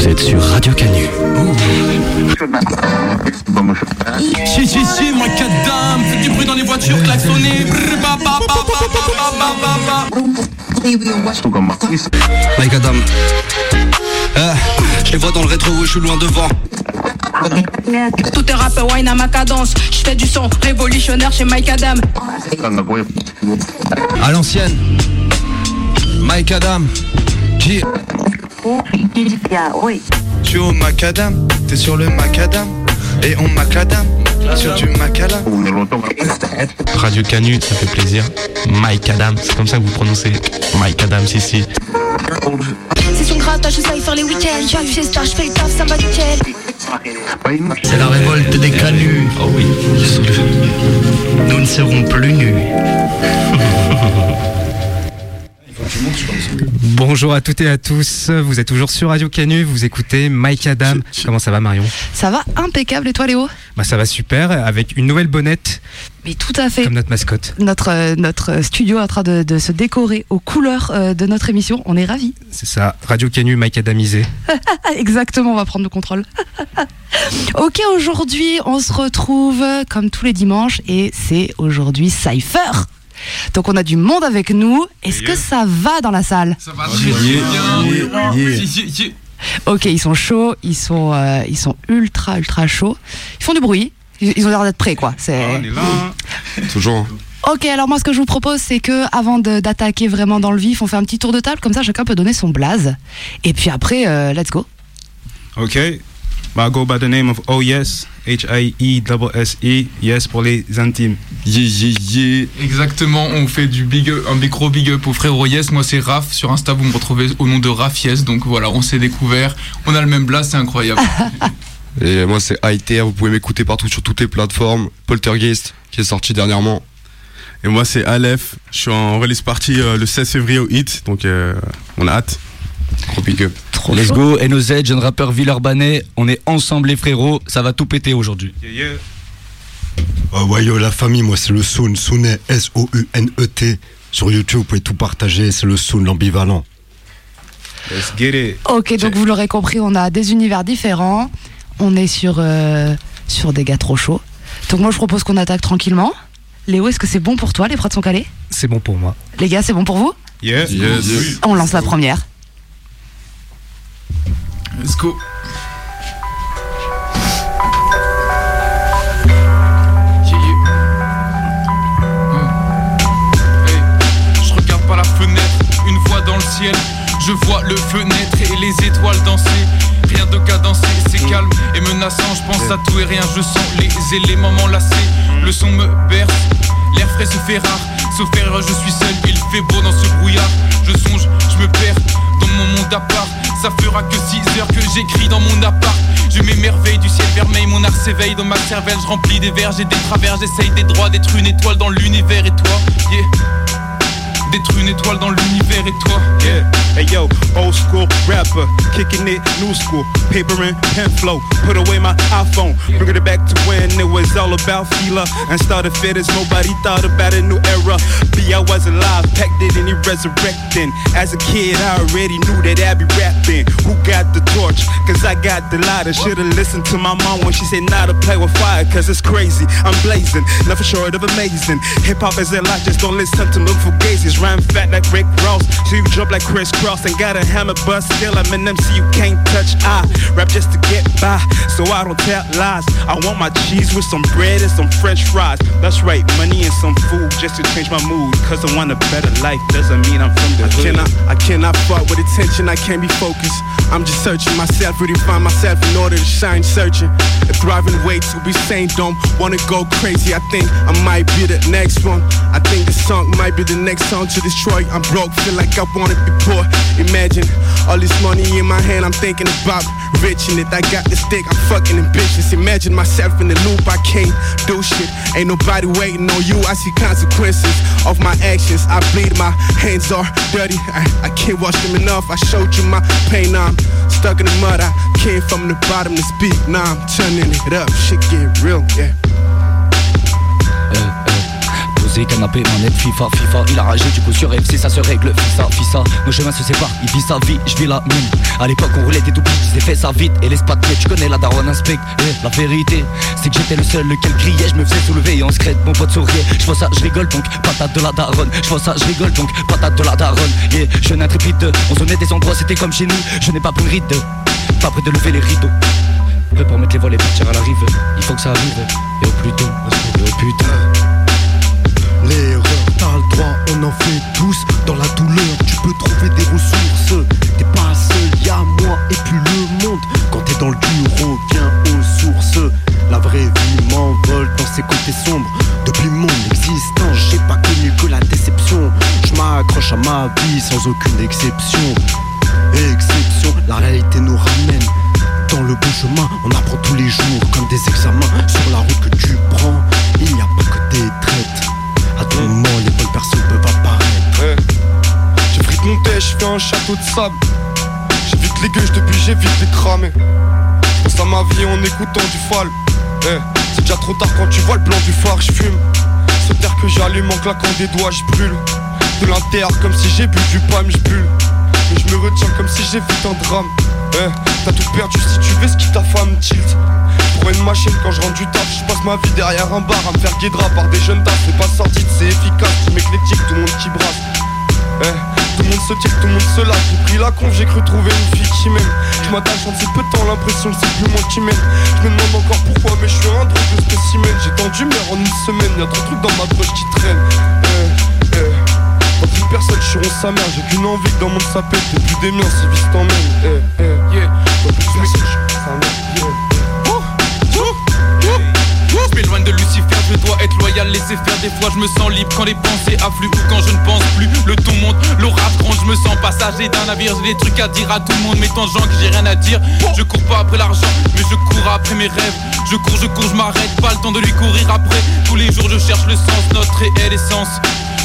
Vous êtes sur Radio Canu. Si, si, si, moi, dame, fais du bruit dans les voitures, klaxonner. Mike Adam. Euh, je les vois dans le rétro, je suis loin devant. Tout est rap wine à ma cadence. Je fais du son révolutionnaire chez Mike Adam. À l'ancienne. Mike Adam. Qui Tu es au macadam, t'es sur le macadam et on macadam sur du macadam. Radio Canu, ça fait plaisir. Mike Adam, c'est comme ça que vous prononcez Mike Adam, ici. C'est son grattage, je sais faire les week-ends. Je fais star, je fais le taf, ça va nickel. C'est la révolte des Canus. Oh oui. Nous ne serons plus nus. Bonjour à toutes et à tous, vous êtes toujours sur Radio Canu, vous écoutez Mike Adam. Comment ça va Marion? Ça va impeccable et toi Léo? Bah ça va super, avec une nouvelle bonnette Mais tout à fait. comme notre mascotte. Notre, euh, notre studio est en train de, de se décorer aux couleurs euh, de notre émission. On est ravis. C'est ça, Radio Canu, Mike Adamisé. Exactement, on va prendre le contrôle. ok, aujourd'hui, on se retrouve comme tous les dimanches et c'est aujourd'hui Cypher. Donc on a du monde avec nous. Est-ce que ça va dans la salle? Ça va très bien. Ok, ils sont chauds, ils sont, euh, ils sont ultra, ultra chauds. Ils font du bruit. Ils ont l'air d'être prêts, quoi. C'est... Toujours. Ok, alors moi ce que je vous propose c'est que avant de- d'attaquer vraiment dans le vif, on fait un petit tour de table comme ça chacun peut donner son blaze. Et puis après, euh, let's go. Ok. Bah, I go by the name of Oh Yes, H-I-E-S-S-E, yes pour les intimes. Yeah, yeah, yeah. Exactement, on fait du big up, un micro big up au frère Yes. Moi, c'est Raph. Sur Insta, vous me retrouvez au nom de Raph Yes. Donc voilà, on s'est découvert. On a le même blast, c'est incroyable. Et moi c'est ITR, vous pouvez m'écouter partout sur toutes les plateformes. Poltergeist qui est sorti dernièrement. Et moi c'est Aleph, je suis en release party euh, le 16 février au HIT, donc euh, on a hâte. Gros big up. Trop Let's chaud. go, NOZ, jeune rappeur Villeurbanais. On est ensemble les frérots, ça va tout péter aujourd'hui. Yeah, yeah. Oh, ouais, yo, la famille, moi, c'est le Soun. Sounet, S-O-U-N-E-T. Sur YouTube, vous pouvez tout partager. C'est le Soun, l'ambivalent. Let's get it. Ok, donc vous l'aurez compris, on a des univers différents. On est sur, euh, sur des gars trop chauds. Donc moi je propose qu'on attaque tranquillement. Léo, est-ce que c'est bon pour toi Les prods sont calés? C'est bon pour moi. Les gars, c'est bon pour vous? Yeah. Yes. On lance la première. Le ciel, je vois le feu naître et les étoiles danser. Rien de cadencé, c'est calme et menaçant. Je pense à tout et rien, je sens les éléments m'enlacer. Le son me berce, l'air frais se fait rare. Sauf erreur, je suis seul, il fait beau dans ce brouillard. Je songe, je me perds dans mon monde à part. Ça fera que 6 heures que j'écris dans mon appart. Je m'émerveille du ciel vermeil, mon art s'éveille dans ma cervelle. Je remplis des verres, j'ai des travers, j'essaye des droits, d'être une étoile dans l'univers. Et toi, yeah. D'être une étoile dans l'univers et toi, Yeah. Hey yo, old school rapper, kicking it, new school, paper and pen flow. Put away my iPhone, bring it back to when it was all about Fila and started fit as nobody thought about a new era. B, I was alive, packed it and he resurrecting. As a kid, I already knew that I'd be rapping. Who got the torch? Cause I got the lighter. Should've listened to my mom when she said not to play with fire, cause it's crazy. I'm blazing, nothing short of amazing. Hip hop is a lot, just don't listen to look for gazes. Rhyme fat like Rick Ross, so you jump like Chris Cross and got a hammer, bust. still I'm an MC you can't touch. I rap just to get by, so I don't tell lies. I want my cheese with some bread and some French fries. That's right, money and some food just to change my mood. Cause I want a better life, doesn't mean I'm from the I hood. cannot, I cannot fuck with attention, I can't be focused. I'm just searching myself, really find myself in order to shine, searching. A thriving way to be sane, don't wanna go crazy. I think I might be the next one. I think this song might be the next song to destroy. I'm broke, feel like I wanna be poor. Imagine all this money in my hand, I'm thinking about rich in it. I got the stick, I'm fucking ambitious. Imagine myself in the loop, I can't do shit. Ain't nobody waiting on you, I see consequences of my actions. I bleed, my hands are dirty. I, I can't wash them enough. I showed you my pain, now I'm stuck in the mud. I came from the bottom to speak, now I'm turning it up. Shit get real, yeah. Posé, canapé, manette, FIFA, FIFA. Il a ragé, du coup sur FC, ça se règle, fissa, fissa. Nos chemins se séparent, il vit sa vie, je vis la mienne. À l'époque, on roulait des doubles, j'ai fait ça vite. Et les spatiers, tu connais la daronne inspecte. Eh, la vérité, c'est que j'étais le seul lequel criait, je me faisais soulever et en secret, mon pote souriait. Je vois ça, je rigole donc, patate de la daronne. Je vois ça, je rigole donc, patate de la daronne. Yeah, jeune intrépide, on se des endroits, c'était comme chez nous. Je n'ai pas pris une ride, pas prêt de lever les rideaux. Prêt pour mettre les voiles et partir à la rive. Il faut que ça arrive, et au plus tôt, au plus tard. L'erreur, t'as le droit, on en fait tous. Dans la douleur, tu peux trouver des ressources. T'es pas seul, y'a moi et puis le monde. Quand t'es dans le dur, reviens aux sources. La vraie vie m'envole dans ses côtés sombres. Depuis mon existence, j'ai pas connu que la déception. Je m'accroche à ma vie sans aucune exception. Exception, la réalité nous ramène. Dans le bon chemin, on apprend tous les jours comme des examens. Sur la route que tu prends, il n'y a pas que des traites. Moment, les bonnes personnes peuvent apparaître. J'ai pris mon thé, je fais un château de sable. J'évite les gueules depuis j'évite les cramer. Je pense à ma vie en écoutant du fall. Eh, c'est déjà trop tard quand tu vois le blanc du phare, je fume. Ce terre que j'allume en claquant des doigts, je brûle. De l'intérieur comme si j'ai bu du palme, je bulle. Mais je me retiens comme si j'ai vu un drame. Eh, t'as tout perdu si tu veux ce qui ta femme tilt. Pour une machine quand je rentre du taf, je passe ma vie derrière un bar à me faire guédra par des jeunes tasses. C'est pas sorti, c'est efficace, tu m'éclectique, tout le monde qui brasse. Eh, tout le monde se tire, tout le monde se lâche. J'ai pris la conf, j'ai cru trouver une fille qui m'aime. Je m'attache en si peu de temps, l'impression que c'est plus moi qui m'aime. Je me demande encore pourquoi, mais je suis un drôle de spécimen. J'ai tendu mer en une semaine, y'a trop de trucs dans ma poche qui traînent. Eh, eh. Quand une personne chiront sa mère, j'ai qu'une envie dans mon sapé, t'es plus des miens, si vice t'emmène. Eh, eh, yeah. Sa mère, yeah. Lucifer, je dois être loyal, laisser faire Des fois je me sens libre quand les pensées affluent Ou quand je ne pense plus, le ton monte, l'orage gronde Je me sens passager d'un navire, j'ai des trucs à dire à tout le monde Mais tant gens que j'ai rien à dire Je cours pas après l'argent, mais je cours après mes rêves Je cours, je cours, je m'arrête, pas le temps de lui courir après Tous les jours je cherche le sens, notre réelle essence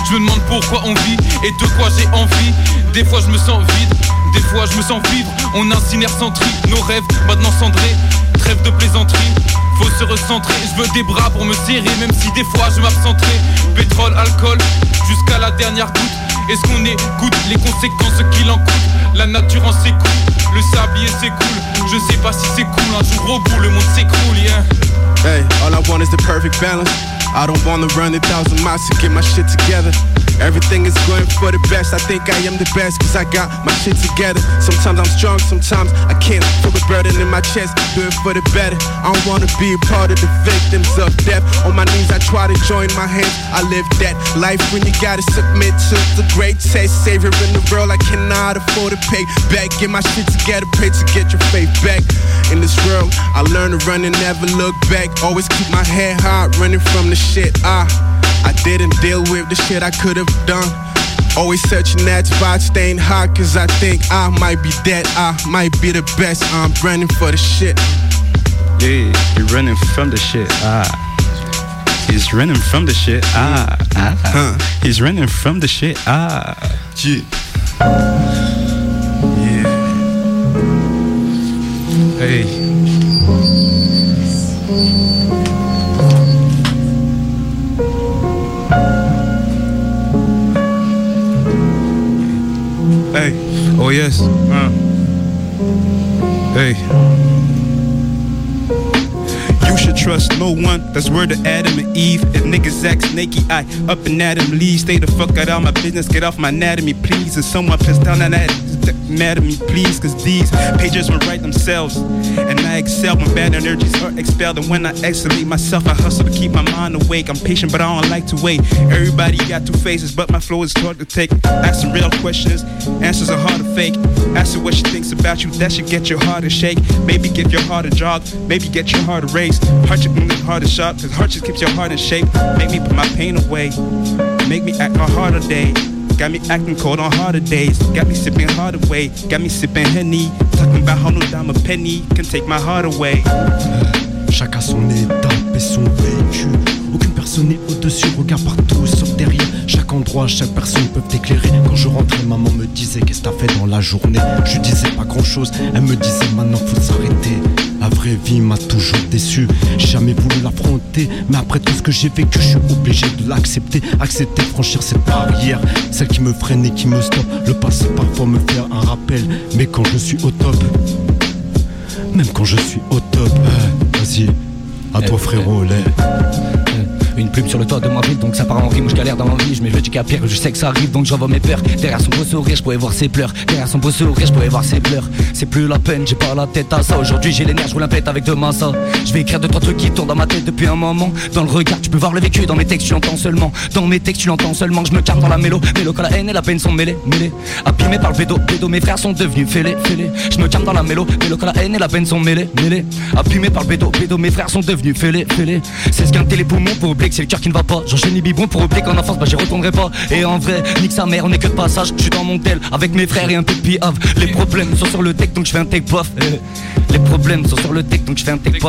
je me demande pourquoi on vit et de quoi j'ai envie. Des fois je me sens vide, des fois je me sens vivre. On incinère sans tri nos rêves, maintenant cendrés. De plaisanterie, faut se recentrer. Je veux des bras pour me serrer, même si des fois je m'absenterai. Pétrole, alcool, jusqu'à la dernière goutte. Est-ce qu'on écoute les conséquences qu'il en coûte? La nature en s'écoule, le sablier s'écoule. Je sais pas si c'est cool, un jour au bout le monde s'écroule, yeah. Hey, all I want is the perfect balance. I don't wanna run a thousand miles to get my shit together. Everything is going for the best. I think I am the best cause I got my shit together. Sometimes I'm strong, sometimes I can't. Feel the burden in my chest, do it for the better. I don't wanna be a part of the victims of death. On my knees, I try to join my hands. I live that life when you gotta submit to the great test. Savior in the world, I cannot afford to pay back. Get my shit together, pray to get your faith back. In this world, I learned to run and never look back. Always keep my head high, running from the shit I, I didn't deal with, the shit I could have done. Always searching that spot, staying high, cause I think I might be dead. I might be the best, I'm running for the shit. Yeah, you're running from the shit. Ah. He's running from the shit. Ah. ah. He's running from the shit. Ah. Yeah. Hey. Hey, oh yes. Uh. Hey. You should trust no one. That's word of Adam and Eve. If niggas act snaky, I up and at 'em, leave. Stay the fuck out of my business. Get off my anatomy, please. If someone pissed down on that, mad at me, please. Cause these pages will write themselves. And I excel when bad energies are expelled. And when I isolate myself, I hustle to keep my mind awake. I'm patient, but I don't like to wait. Everybody got two faces, but my flow is hard to take. Ask some real questions, answers are hard to fake. Ask her what she thinks about you, that should get your heart to shake. Maybe give your heart a jog, maybe get your heart a race. Heart should move heart is sharp, cause just keeps your heart in shape. Make me put my pain away, make me act on harder day. Got me acting cold on harder days. Got me sipping hard away. Got me sipping honey. Talking about how no dime a penny can take my heart away. Chacun son étape et son vécu. Aucune personne n'est au-dessus, regarde partout sauf derrière. Chaque endroit, chaque personne peut t'éclairer. Quand je rentrais, maman me disait Qu'est-ce que t'as fait dans la journée? Je disais pas grand chose, elle me disait Maintenant faut s'arrêter. La vraie vie m'a toujours déçu. J'ai jamais voulu l'affronter, mais après tout ce que j'ai vécu, je suis obligé de l'accepter. Accepter de franchir cette barrière, celle qui me freine et qui me stoppe. Le passé parfois me fait un rappel, mais quand je suis au top, même quand je suis au top, eh, vas-y, à toi frérot, les. Une plume sur le toit de ma ville, donc ça part en rime, je galère dans ma vie, je me veux du pire, je sais que ça arrive, donc j'envoie mes peurs. Derrière son beau sourire, je pourrais voir ses pleurs. Derrière son beau sourire, je pourrais voir ses pleurs. C'est plus la peine, j'ai pas la tête à ça. Aujourd'hui j'ai les nerfs, je roule un avec deux ça. Je vais écrire deux trois trucs qui tournent dans ma tête depuis un moment. Dans le regard, tu peux voir le vécu, dans mes textes tu l'entends seulement. Dans mes textes tu l'entends seulement, je me calme dans la mélo. Mélo quand la haine et la peine sont mêlées, mêlées. Abîmé par le bédo, bédo, mes frères sont devenus fêlés, fêlés. Je me calme dans la mélo, mélo quand la haine et la peine sont mêlées, mêlées. Abîmé par le bédo, bédo, mes frères sont devenus fêlés. C'est ce qu'un pour oublier c'est le cœur qui ne va pas. J'enchaîne bibon pour oublier qu'en enfance, bah j'y retournerai pas. Et en vrai, nique sa mère, on est que de passage. Je suis dans mon tel avec mes frères et un peu de piave. Les problèmes sont sur le deck, donc je fais un take puff. Les problèmes sont sur le deck, donc je fais un take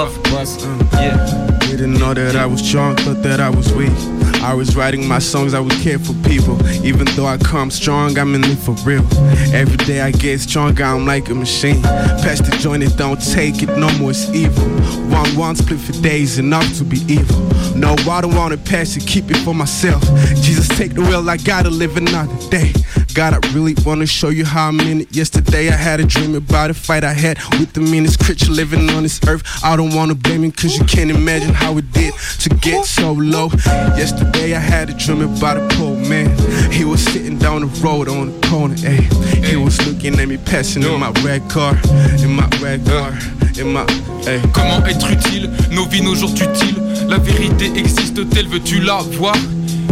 weak. I was writing my songs, I would care for people. Even though I come strong, I'm in it for real. Every day I get stronger, I'm like a machine. Pass the joint, it don't take it, no more it's evil. One one split for days, enough to be evil. No, I don't wanna pass it, keep it for myself. Jesus, take the will, I gotta live another day. God, I really wanna show you how I'm in it. Yesterday I had a dream about a fight I had with the meanest creature living on this earth. I don't wanna blame him, cause you can't imagine how it did to get so low. Yesterday I had a dream about a poor man. He was sitting down the road on the corner, ayy. He was looking at me passing in my red car, in my red car, in my, ayy. Comment être utile? Nos vies, nos jours utiles. La vérité existe-t-elle Veux-tu la voir?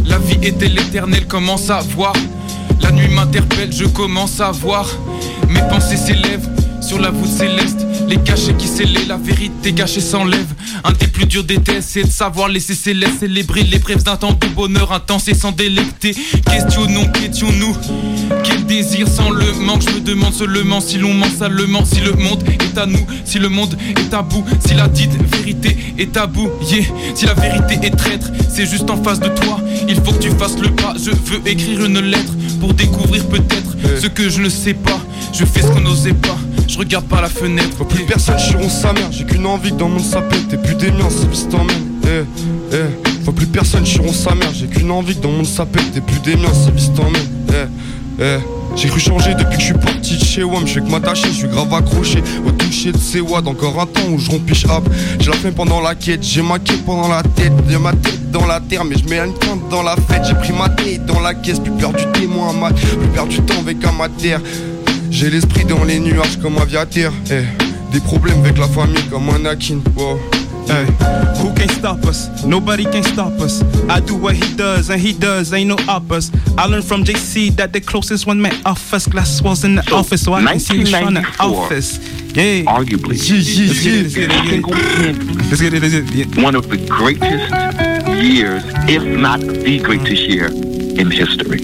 La vie est-elle éternelle Comment savoir La nuit m'interpelle, je commence à voir. Mes pensées s'élèvent sur la voûte céleste. Les cachets qui scellent, la vérité cachée s'enlève. Un des plus durs des tests, c'est de savoir laisser ses laisses célébrer les brèves d'un temps de bonheur intense et sans délecter. Questionnons, questionnons-nous. Quel désir sans le manque, je me demande seulement si l'on ment salement, si le monde est à nous, si le monde est à bout, si la dite vérité est tabou, yeah. si la vérité est traître, c'est juste en face de toi. Il faut que tu fasses le pas, je veux écrire une lettre pour découvrir peut-être ce que je ne sais pas. Je fais ce qu'on n'osait pas, je regarde par la fenêtre. Faut plus personne chiron sa mère, j'ai qu'une envie que dans mon sapin T'es plus des miens, en même. Eh, eh. Faut plus personne chiron sa mère, j'ai qu'une envie que dans mon sapin T'es plus des miens, en même. Eh, eh. J'ai cru changer depuis que je suis parti de chez WAM, je fais que m'attacher, je suis grave accroché au toucher de ces wads, encore un temps où je rompiche hop. J'ai la fin pendant la quête, j'ai ma quête pendant la tête, j'ai ma tête dans la terre, mais je mets une pointe dans la fête, j'ai pris ma tête dans la caisse, plus peur du témoin mal, plus peur du temps avec un terre. J'ai l'esprit dans les nuages comme aviateur, eh. Des problèmes avec la famille comme un Akin, wow. Hey, who can stop us? Nobody can stop us. I do what he does, and he does, ain't no uppers. I learned from JC that the closest one met office glass was in the So, office, so I can see the shine in the 1994, office. Yeah. Arguably, Let's get it, let's get it, let's get it, single Let's get it, let's get it. one of the greatest years, if not the greatest year in history.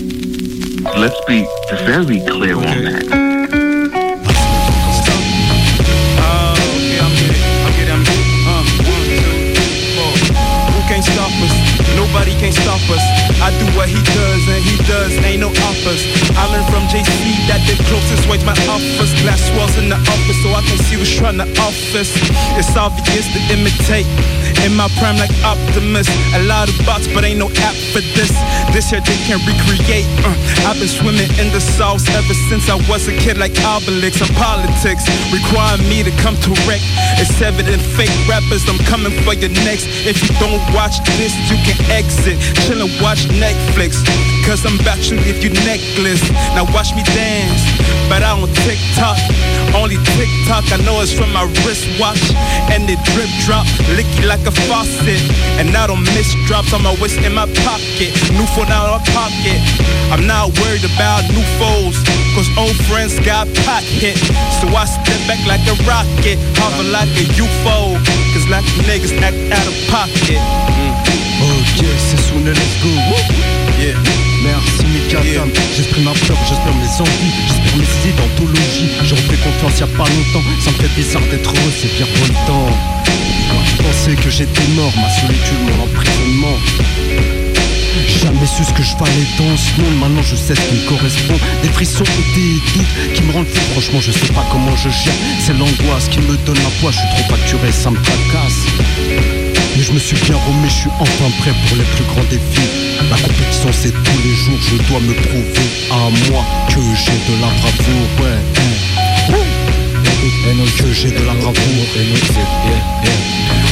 Let's be very clear on that. Nobody can stop us. I do what he does, and he does, ain't no offers. I learned from JC that the closest way to my office. Glass walls in the office, so I can see who's trying to office. It's obvious to imitate. In my prime, like Optimus. A lot of bots, but ain't no app for this. This here they can't recreate. Uh, I've been swimming in the sauce ever since I was a kid, like Obelix. And politics require me to come to wreck. It's evident, fake rappers, I'm coming for your next. If you don't watch this, you can exit. Chill and watch Netflix. Cause I'm about to leave you necklace. Now watch me dance, but I don't TikTok. Only TikTok, I know it's from my wristwatch. And it drip drop, licky like a faucet. And I don't miss drops on my waist in my pocket. New phone out of pocket. I'm not worried about new foes. Cause old friends got pot hit. So I step back like a rocket. Hover like a UFO. Cause like niggas act out of pocket. Ok, c'est Soune, let's go. Yeah. Merci Mikadam, j'exprime ma peur, j'espère mes envies, j'espère mes idées d'anthologie. J'ai repris confiance il y a pas longtemps, ça me fait bizarre d'être heureux, c'est bien voltant. Quand je pensais que j'étais mort, ma solitude, mon emprisonnement. Jamais su ce que je valais dans ce monde, maintenant je sais ce qui me correspond. Des frissons et des doutes qui me rendent fou, franchement je sais pas comment je gère. C'est l'angoisse qui me donne la poids, je suis trop facturé, ça me tracasse. Mais je me suis bien remis, je suis enfin prêt pour les plus grands défis. La compétition c'est tous les jours, je dois me prouver à moi que j'ai de la bravoure, ouais. Et non que j'ai de la bravoure,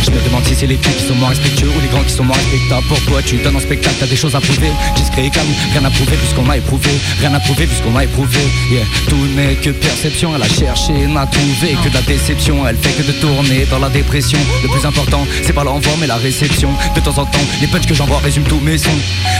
Je me demande si c'est les filles qui sont moins respectueux ou les grands qui sont moins respectables. Pour toi tu donnes un spectacle, t'as des choses à prouver. Discret et calme, rien à prouver puisqu'on m'a éprouvé. Rien à prouver puisqu'on m'a éprouvé. Yeah. Tout n'est que perception, elle a cherché, n'a trouvé. Que de la déception Elle fait que de tourner dans la dépression. Le plus important, c'est pas l'envoi mais la réception. De temps en temps, les punchs que j'envoie résument tous mes sons.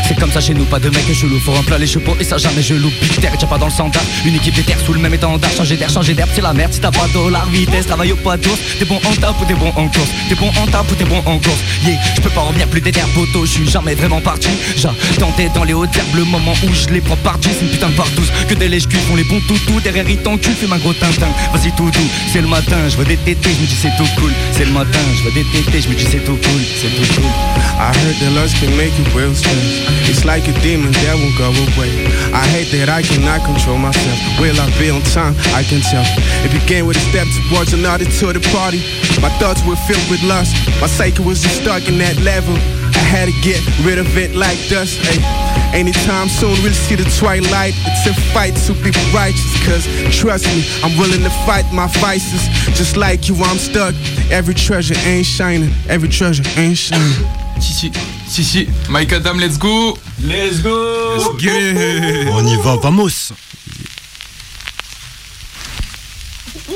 C'est comme ça chez nous, pas de mecs chelous Faut remplir les chevaux et ça jamais je loupe Big terre, pas dans le standard. Une équipe des terres sous le même étendard. Changer d'air, changer d'herbe, c'est la merde. Si t'as pas de dollar, vitesse, travaille au pas d'ours T'es bon en tape ou t'es bon en course. T'es bon en tape ou t'es bon en course Yeah, je peux pas revenir plus des terres poteaux Je suis jamais vraiment parti J'attendais dans les hautes herbes le moment où je les prends parti C'est une putain de partouze Que des lèches culs font les bons toutous Derrière ils t'enculent, fume un gros tintin Vas-y tout doux, c'est le matin Je veux des tétés, je me dis c'est tout cool C'est le matin, je veux des tétés, je me dis c'est tout cool C'est tout cool I heard that lust can make you real stress. It's like a demon that won't go away. I hate that I cannot control myself. Will I be on time? I can tell. It began with a step towards another to the party. My thoughts were filled with lust. My psyche was just stuck in that level. I had to get rid of it like dust. Ay. Anytime soon we'll see the twilight. It's a fight to be righteous. Cause trust me, I'm willing to fight my vices. Just like you, I'm stuck. Every treasure ain't shining. Every treasure ain't shining. Si, si, si, si. Mike Adam, let's go. Let's go. Let's get On y va, vamos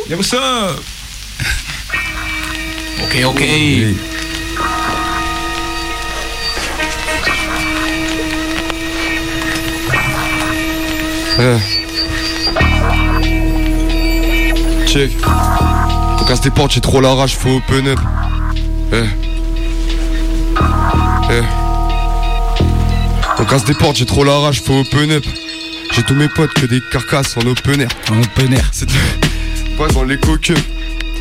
Yeah, what's up? Ok, ok. Eh. Check. On casse des portes, j'ai trop la rage, faut open up. Eh. Eh. On casse des portes, j'ai trop la rage, faut open up. J'ai tous mes potes que des carcasses en open air. En open air. C'est pas dans les coqueux.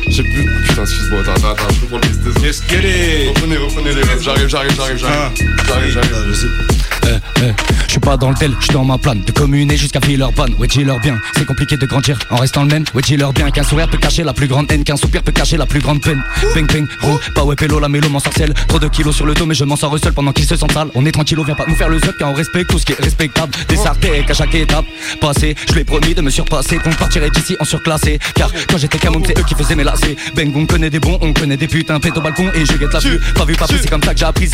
J'ai plus. Putain, excuse-moi, attends, attends, attends, je peux prendre les. Let's get it. Reprenez, reprenez les rêves. J'arrive, j'arrive, j'arrive, j'arrive. J'arrive, j'arrive. Euh, euh, je suis pas dans le tel, je suis dans ma plane. De communer jusqu'à Villeurbanne, ouais dis-leur bien C'est compliqué de grandir. En restant le même Ouais dis-leur bien qu'un sourire peut cacher la plus grande haine Qu'un soupir peut cacher la plus grande peine. Ping ping, gros, pas ouais pélo, la mélo m'en sorcielle Trop de kilos sur le dos mais je m'en sors seul pendant qu'ils se sentent sales. On est tranquillo, viens pas nous faire le zup car on respecte tout ce qui est respectable. Des sartèques à chaque étape. Passé, je lui ai promis de me surpasser Qu'on partirait d'ici en surclassé. Car quand j'étais camoum c'est eux qui faisaient mes lacets. Bang on connaît des bons, on connaît des putains. Pète au balcon et je guette la vue. Pas vu, pas vu, c'est comme ça que j'ai appris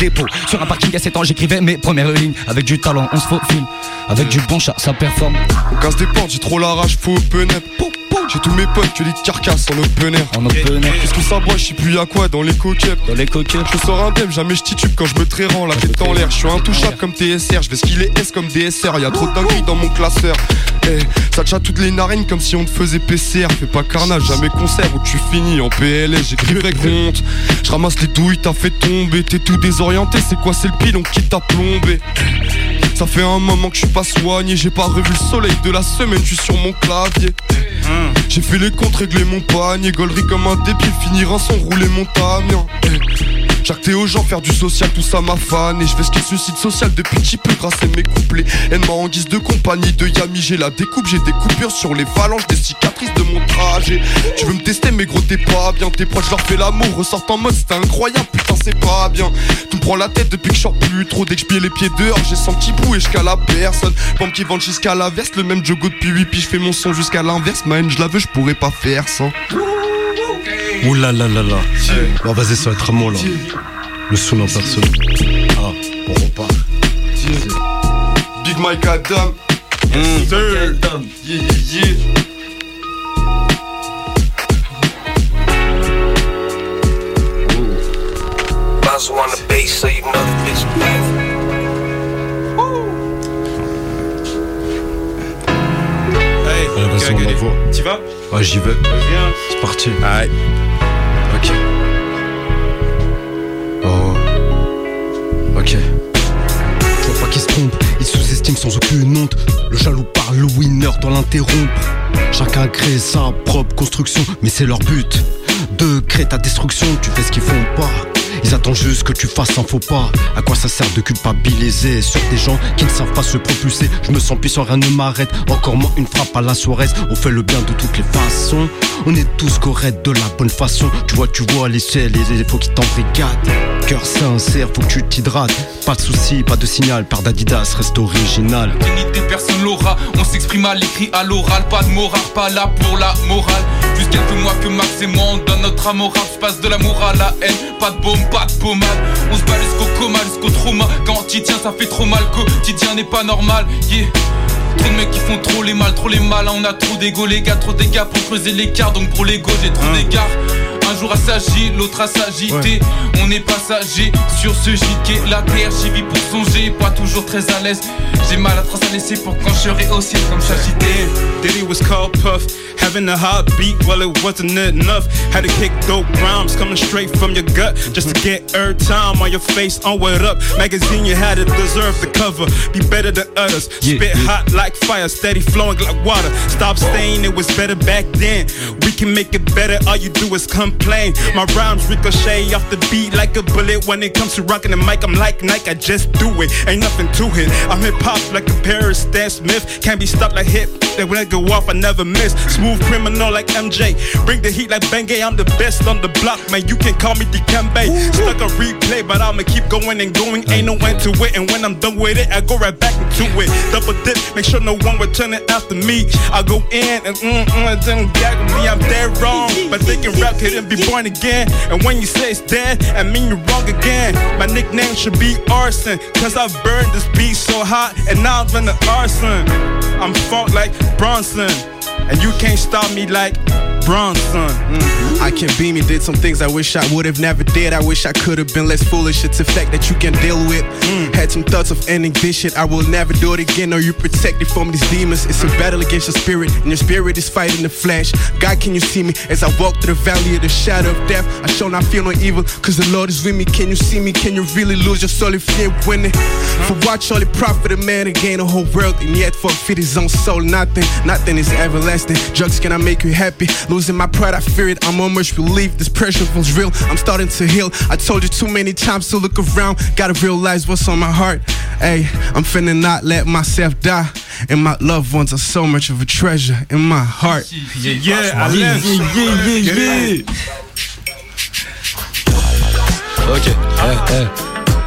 Sur un parking à 7 ans j'écrivais mes premières lignes Avec du talent on se faufile. Avec du bon chat ça performe. On casse des portes, j'ai trop la rage, faut up. J'ai tous mes potes que des carcasses en open air. En open air. Qu'est-ce que ça boit, je sais plus à quoi dans les coquettes. Dans les coquettes. Je sors un thème, jamais je titube quand je me trérends, la tête en l'air. Je suis intouchable comme TSR, je vais skiller S comme DSR. Y'a trop de dingueries dans mon classeur. Eh, ça tcha toutes les narines comme si on te faisait PCR. Fais pas carnage, jamais concert où tu finis en PLS. J'écris avec honte. Je ramasse les douilles, t'as fait tomber. T'es tout désorienté, c'est quoi, c'est le pilon qui t'a plombé? Ça fait un moment que je suis pas soigné, j'ai pas revu le soleil de la semaine, je suis sur mon clavier. J'ai fait les comptes, réglé mon panier, gaulerie comme un débile, finir un son, rouler mon tamian. Jacté aux gens, faire du social, tout ça m'a fan Et je fais ce qui est suicide social depuis petit peu grâce à mes couplets. Aide-moi en guise de compagnie de Yami J'ai la découpe, j'ai des coupures sur les phalanges Des cicatrices de mon trajet. Tu veux me tester mais gros t'es pas bien. Tes proches leur fais l'amour, ressortent en mode c'était incroyable Putain c'est pas bien me prend la tête depuis que je sors plus trop Dès que je les pieds dehors j'ai senti bout et jusqu'à la personne Pompe qui vendent jusqu'à l'inverse Le même jogo depuis 8 puis je fais mon son jusqu'à l'inverse Man je la veux je pourrais pas faire sans Ouh là là là là. Bon, vas-y, ça va être à moi là. Le son en personne. Ah, on repart. Big Mike Adam Yes. Yeah, yeah, yeah. So you bitch vas-y, on voit. T'y vas? Ouais, j'y vais. Viens. C'est parti. Aïe. Ok. Oh. Ok. Je vois pas qu'il se trompe, il sous-estime sans aucune honte. Le jaloux parle, le winner doit l'interrompre. Chacun crée sa propre construction, mais c'est leur but de créer ta destruction. Tu fais ce qu'ils font pas. Ils attendent juste que tu fasses un faux pas. À quoi ça sert de culpabiliser sur des gens qui ne savent pas se propulser? Je me sens puissant, rien ne m'arrête. Encore moins une frappe à la soirée. On fait le bien de toutes les façons. On est tous corrects de la bonne façon. Tu vois, tu vois les ciels et les défauts qui t'embrigadent. Cœur sincère, faut que tu t'hydrates. Pas de soucis, pas de signal. Par d'Adidas, reste original. Dignité, personne l'aura. On s'exprime à l'écrit, à l'oral. Pas de morale, pas là pour la morale. Juste quelques mois que Max et moi on donne notre amour. Je passe de l'amour à la haine. Pas de baume, pas de pommade. On se bat jusqu'au coma, jusqu'au trauma. Quand tu tiens, ça fait trop mal. Quotidien n'est pas normal. Yeah. Trop de mecs qui font trop les mal, trop les malins, on a trop d'ego les gars, trop d'égards pour creuser l'écart, donc pour l'ego j'ai trop d'égards. Un jour à s'agir, l'autre à s'agiter. On est passager sur ce est la terre. J'y vis pour songer, pas toujours très à l'aise. J'ai mal à trace à laisser pour quand je serai au ciel comme s'agiter. Diddy was called Puff, having a heartbeat, well it wasn't enough. Had to kick dope rhymes coming straight from your gut just to get airtime on your face. On what up? Magazine you had to deserve the cover, be better than others. Spit hot like fire, steady flowing like water. Stop saying it was better back then. We can make it better. All you do is complain. My rhymes ricochet off the beat like a bullet. When it comes to rocking the mic, I'm like Nike. I just do it. Ain't nothing to it. I'm hip hop like a Paris Stan Smith. Can't be stopped like hip. That when I go off, I never miss. Smooth criminal like MJ. Bring the heat like Bengay. I'm the best on the block, man. You can call me Dikembe. Stuck a replay, but I'ma keep going and going. Ain't no end to it. And when I'm done with it, I go right back into it. Double dip, make sure no one returning after me. I go in and mm mm, don't gag me. I'm dead wrong, but they can rap couldn't be born again. And when you say it's dead, I mean you're wrong again. My nickname should be Arson, cause I've burned this beat so hot, and now I'm in the arson. I'm fought like Bronson, and you can't stop me like Bronson. Mm. I can be me, did some things I wish I would have never did. I wish I could have been less foolish. It's a fact that you can deal with. Had some thoughts of ending this shit. I will never do it again. Are you protected from these demons? It's a battle against your spirit, and your spirit is fighting the flesh. God, can you see me as I walk through the valley of the shadow of death? I shall not feel no evil, cause the Lord is with me. Can you see me? Can you really lose your soul if you ain't winning? For watch all the profit a man to gain the whole world, and yet forfeit his own soul. Nothing, nothing is everlasting. Drugs cannot make you happy. Losing my pride, I fear it. I'm on much relief. This pressure feels real. I'm starting to heal. I told you too many times to look around. Gotta realize what's on my heart. Hey, I'm finna not let myself die. And my loved ones are so much of a treasure in my heart. Yeah, yeah, I Yeah, yeah, yeah, yeah. Ok, eh,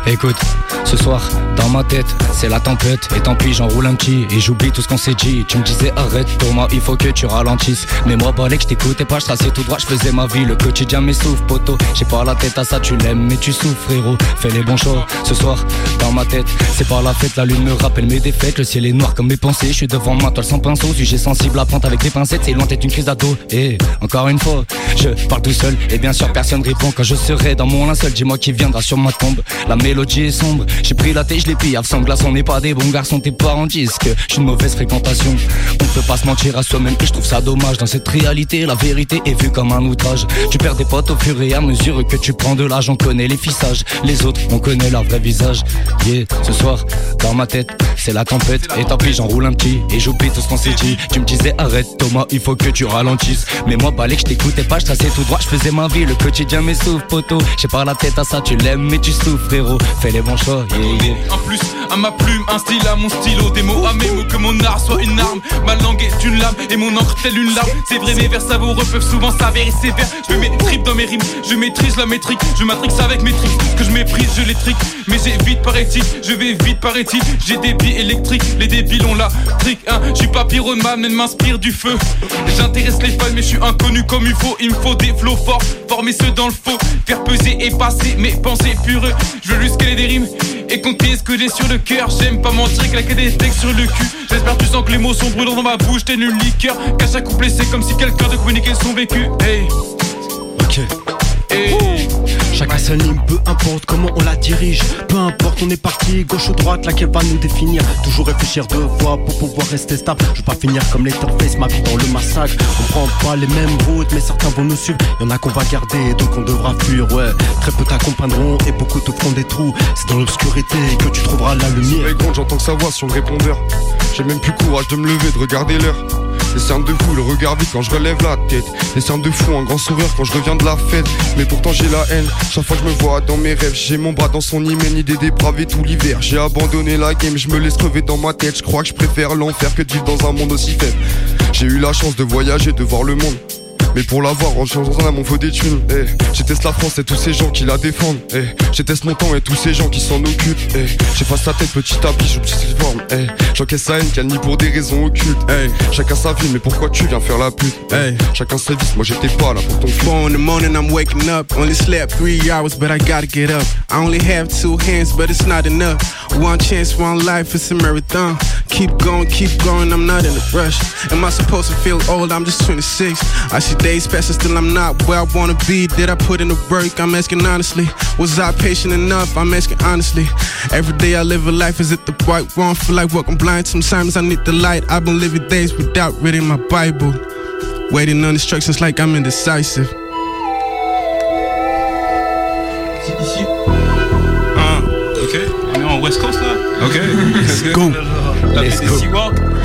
eh. Écoute, ce soir, dans ma tête, c'est la tempête. Et tant pis, j'enroule un petit et j'oublie tout ce qu'on s'est dit. Tu me disais arrête, Thomas, il faut que tu ralentisses. Mais moi, balai que je t'écoutais pas, je traçais tout droit, je faisais ma vie. Le quotidien m'essouffle, poteau. J'ai pas la tête à ça, tu l'aimes, mais tu souffres, frérot. Fais les bons choix. Ce soir, dans ma tête, c'est par la fête, la lune me rappelle mes défaites. Le ciel est noir comme mes pensées. Je suis devant ma toile sans pinceau. Sujet sensible à prendre avec des pincettes. C'est loin d'être une crise d'ado. Et encore une fois, je parle tout seul. Et bien sûr, personne répond quand je serai dans mon linceul. Dis-moi qui viendra sur ma tombe. La mélodie est sombre. J'ai pris la tête, je l'ai pillé. Sans glace, on n'est pas des bons garçons. Tes parents disent que je suis une mauvaise fréquentation. On peut pas se mentir à soi-même. Et je trouve ça dommage. Dans cette réalité, la vérité est vue comme un outrage. Tu perds des potes au fur et à mesure que tu prends de l'âge. On connaît les fissages. Les autres, on connaît leur vrai visage. Yeah, ce soir, dans ma tête, c'est la tempête. Et tant pis, j'enroule un petit. Et j'oublie tout ce qu'on s'est dit. Tu me disais arrête, Thomas, il faut que tu ralentisses. Mais moi, balai que je t'écoutais pas, je tout droit. Je faisais ma vie, le quotidien m'essouffle, poteau. J'ai pas la tête à ça, tu l'aimes, mais tu souffres, frérot. Fais les bons choix, yeah, yeah. En plus, à ma plume, un style à mon stylo, des mots à mes mots, que mon art soit une arme. Ma langue est une lame et mon encre telle une larme. C'est vrai, mes vers savoureux peuvent souvent s'avérer sévères. Je mets mes tripes dans mes rimes, je maîtrise la métrique, je matrix avec mes tricks. Que je méprise, je les trick, mais j'ai vite paraît-il, je vais vite paraît-il. J'ai des billes électriques, les débiles ont la trick. Hein. Je suis pas pyromane, mais m'inspire du feu. J'intéresse les fans, mais je suis inconnu comme UFO. Il me faut des flots forts, former ceux dans le faux. Faire peser et passer mes pensées pures. Je veux juste qu'elle des rimes et ce que j'ai sur le cœur. J'aime pas mentir, claquer des textes sur le cul. J'espère tu sens que les mots sont brûlants dans ma bouche. T'es une liqueur, qu'à chaque couplet, c'est comme si quelqu'un de communiquer son vécu. Hey, Ok. Hey. Chacun sa ligne, peu importe comment on la dirige. Peu importe, on est parti, gauche ou droite, laquelle va nous définir? Toujours réfléchir deux fois pour pouvoir rester stable. Je veux pas finir comme les ma vie dans le massacre. On prend pas les mêmes routes, mais certains vont nous suivre. Y en a qu'on va garder, d'autres qu'on devra fuir, ouais. Très peu t'accompagneront et beaucoup te feront des trous. C'est dans l'obscurité que tu trouveras la lumière. Gros, j'entends sa voix sur le répondeur. J'ai même plus courage de me lever, de regarder l'heure. Des cernes de fou, le regard vide quand je relève la tête. Des cernes de fou, un grand sourire quand je reviens de la fête. Mais pourtant j'ai la haine, chaque fois que je me vois dans mes rêves. J'ai mon bras dans son hymen, idée dépravée tout l'hiver. J'ai abandonné la game, je me laisse crever dans ma tête. Je crois que je préfère l'enfer que de vivre dans un monde aussi faible. J'ai eu la chance de voyager, de voir le monde. Mais pour l'avoir, en changeant à mon feu des thunes. Eh, J'éteste la France et tous ces gens qui la défendent. Eh, J'éteste mon temps et tous ces gens qui s'en occupent. Eh, J'efface sa tête petit à petit, j'oublie ses formes. Eh, J'encaisse sa haine, calme pour des raisons occultes. Eh, Chacun sa vie, mais pourquoi tu viens faire la pute Eh, Chacun ses vices, moi j'étais pas là pour ton cul. Four in the morning, I'm waking up. Only slept three hours, but I gotta get up. I only have two hands, but it's not enough. One chance, one life, it's a marathon. Keep going, keep going, I'm not in a rush. Am I supposed to feel old? I'm just 26. I see days passing, still I'm not where I wanna be. Did I put in the work? I'm asking honestly. Was I patient enough? I'm asking honestly. Every day I live a life, is it the right one? Feel like walking blind. Sometimes I need the light. I've been living days without reading my Bible. Waiting on instructions like I'm indecisive. Uh, okay. On est en West Coast là? Ok. Let's go. Let's go.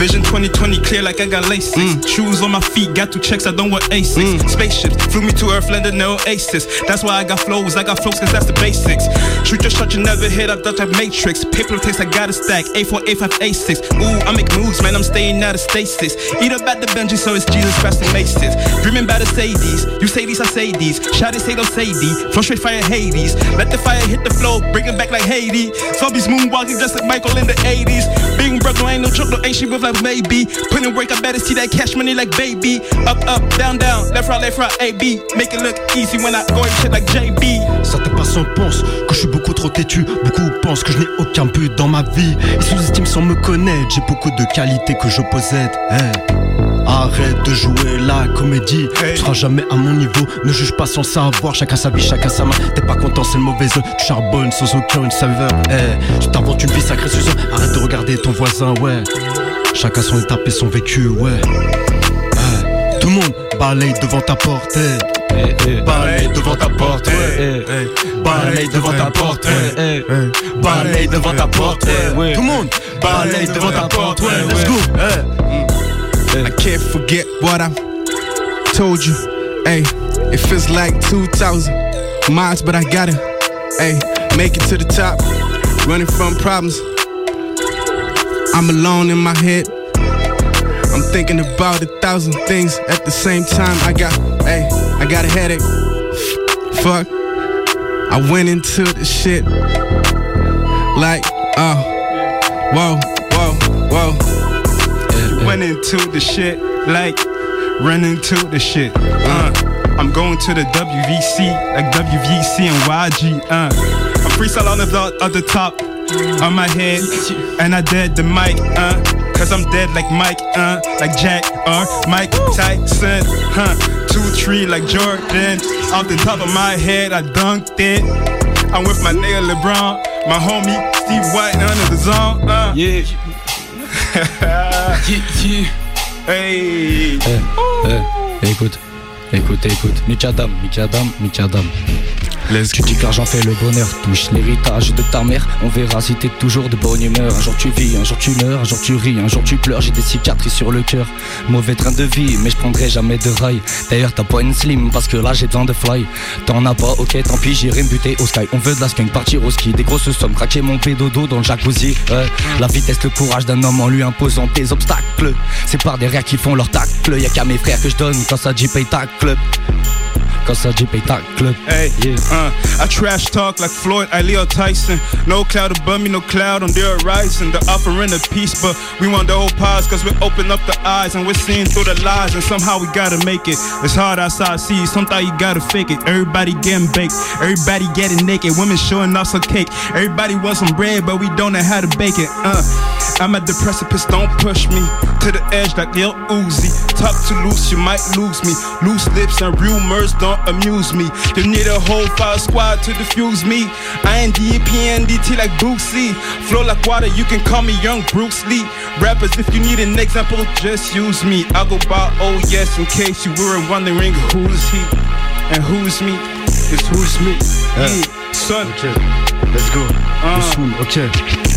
Vision 2020 clear like I got laces. Mm. Shoes on my feet, got two checks, I don't wear aces. Mm. Spaceship flew me to Earth, landed no oasis. That's why I got flows, I got flows, cause that's the basics. Shoot your shot, you never hit, I thought that matrix. Paper takes, I got a stack. A4, A5, A6. Ooh, I make moves, man, I'm staying out of stasis. Eat up at the Benji, so it's Jesus Christ and Macy's. Dreaming about the Sadies. You say these, I say these. Shout it, say those say these. Flow straight fire Hades. Let the fire hit the flow, bring it back like Haiti. Zombies moonwalking just like Michael in the 80s. Being broke, no ain't no joke, no ain't shit with like maybe. Put in work, I better see that cash money like baby. Up, up, down, down, left, right, left, right, A, B. Make it look easy when I go and shit like JB. Certains passants pensent que je suis beaucoup trop têtu. Beaucoup pensent que je n'ai aucun but dans ma vie. Ils sous-estiment sans me connaître. J'ai beaucoup de qualités que je possède. Hey. Arrête de jouer la comédie. Tu seras jamais à mon niveau. Ne juge pas sans savoir. Chacun sa vie, chacun sa main. T'es pas content, c'est le mauvais œuf. Tu charbonnes sans aucune saveur. Hey. Tu t'inventes une vie sacrée, Susan. Arrête de regarder ton voisin, ouais. Chacun son étape et son vécu, ouais. Hey. Tout le monde balaye devant ta porte. hey. Balaye devant ta porte, ouais. Balaye devant ta porte, ouais. Balaye devant ta porte, ouais. Tout le monde balaye devant ta porte, ouais. Let's go, hey. I can't forget what I told you. Hey, it feels like 2000 miles, but I gotta, hey, make it to the top. Running from problems. I'm alone in my head. I'm thinking about a thousand things at the same time. I got, hey, I got a headache. Fuck. I went into the shit like, oh, whoa, whoa, whoa. Went into the shit like running to the shit. Uh, I'm going to the WVC like WVC and YG. Uh, I'm freestyle on the at the top on my head, and I dead the mic. Uh, cause I'm dead like Mike. Uh, like Jack or Mike Tyson. Huh? Two three like Jordan. Off the top of my head, I dunked it. I'm with my nigga LeBron, my homie Steve White under the zone. Uh. Yeah. Hey. Hey, hey, écoute, écoute, écoute. Mikadam, Mikadam, Tu dis que l'argent fait le bonheur, touche l'héritage de ta mère. On verra si t'es toujours de bonne humeur. Un jour tu vis, un jour tu meurs, un jour tu ris, un jour tu pleures. J'ai des cicatrices sur le cœur. Mauvais train de vie, mais je prendrai jamais de rail. D'ailleurs, t'as pas une slim parce que là j'ai besoin de fly. T'en as pas, ok, tant pis, j'irai me buter au sky. On veut de la skunk, partir au ski. Des grosses sommes, craquer mon pédodo dans le jacuzzi. Ouais. La vitesse, le courage d'un homme en lui imposant des obstacles. C'est par derrière qui font leur tacle. Y'a qu'à mes frères que je donne quand ça dit paye tacle. Dit paye tacle. Hey, uh, I trash talk like Floyd, I Leo Tyson. No cloud above me, no cloud on the horizon. The offering of peace, but we want the whole pause, cause we open up the eyes and we're seeing through the lies, and somehow we gotta make it. It's hard outside, see, sometimes you gotta fake it. Everybody getting baked, everybody getting naked, women showing off some cake. Everybody wants some bread, but we don't know how to bake it. Uh, I'm at the precipice, don't push me to the edge like Lil Uzi. Talk too loose, you might lose me. Loose lips and rumors don't amuse me. You need a whole fire squad to defuse me. I ain't DPNDT like Boosie. Flow like water, you can call me Young Bruce Lee. Rappers, if you need an example, just use me. I go by oh yes in case you were wondering who's he and who's me. It's who's me. Yeah, son. Ok, let's go. Ah. Le soul, ok. Eh,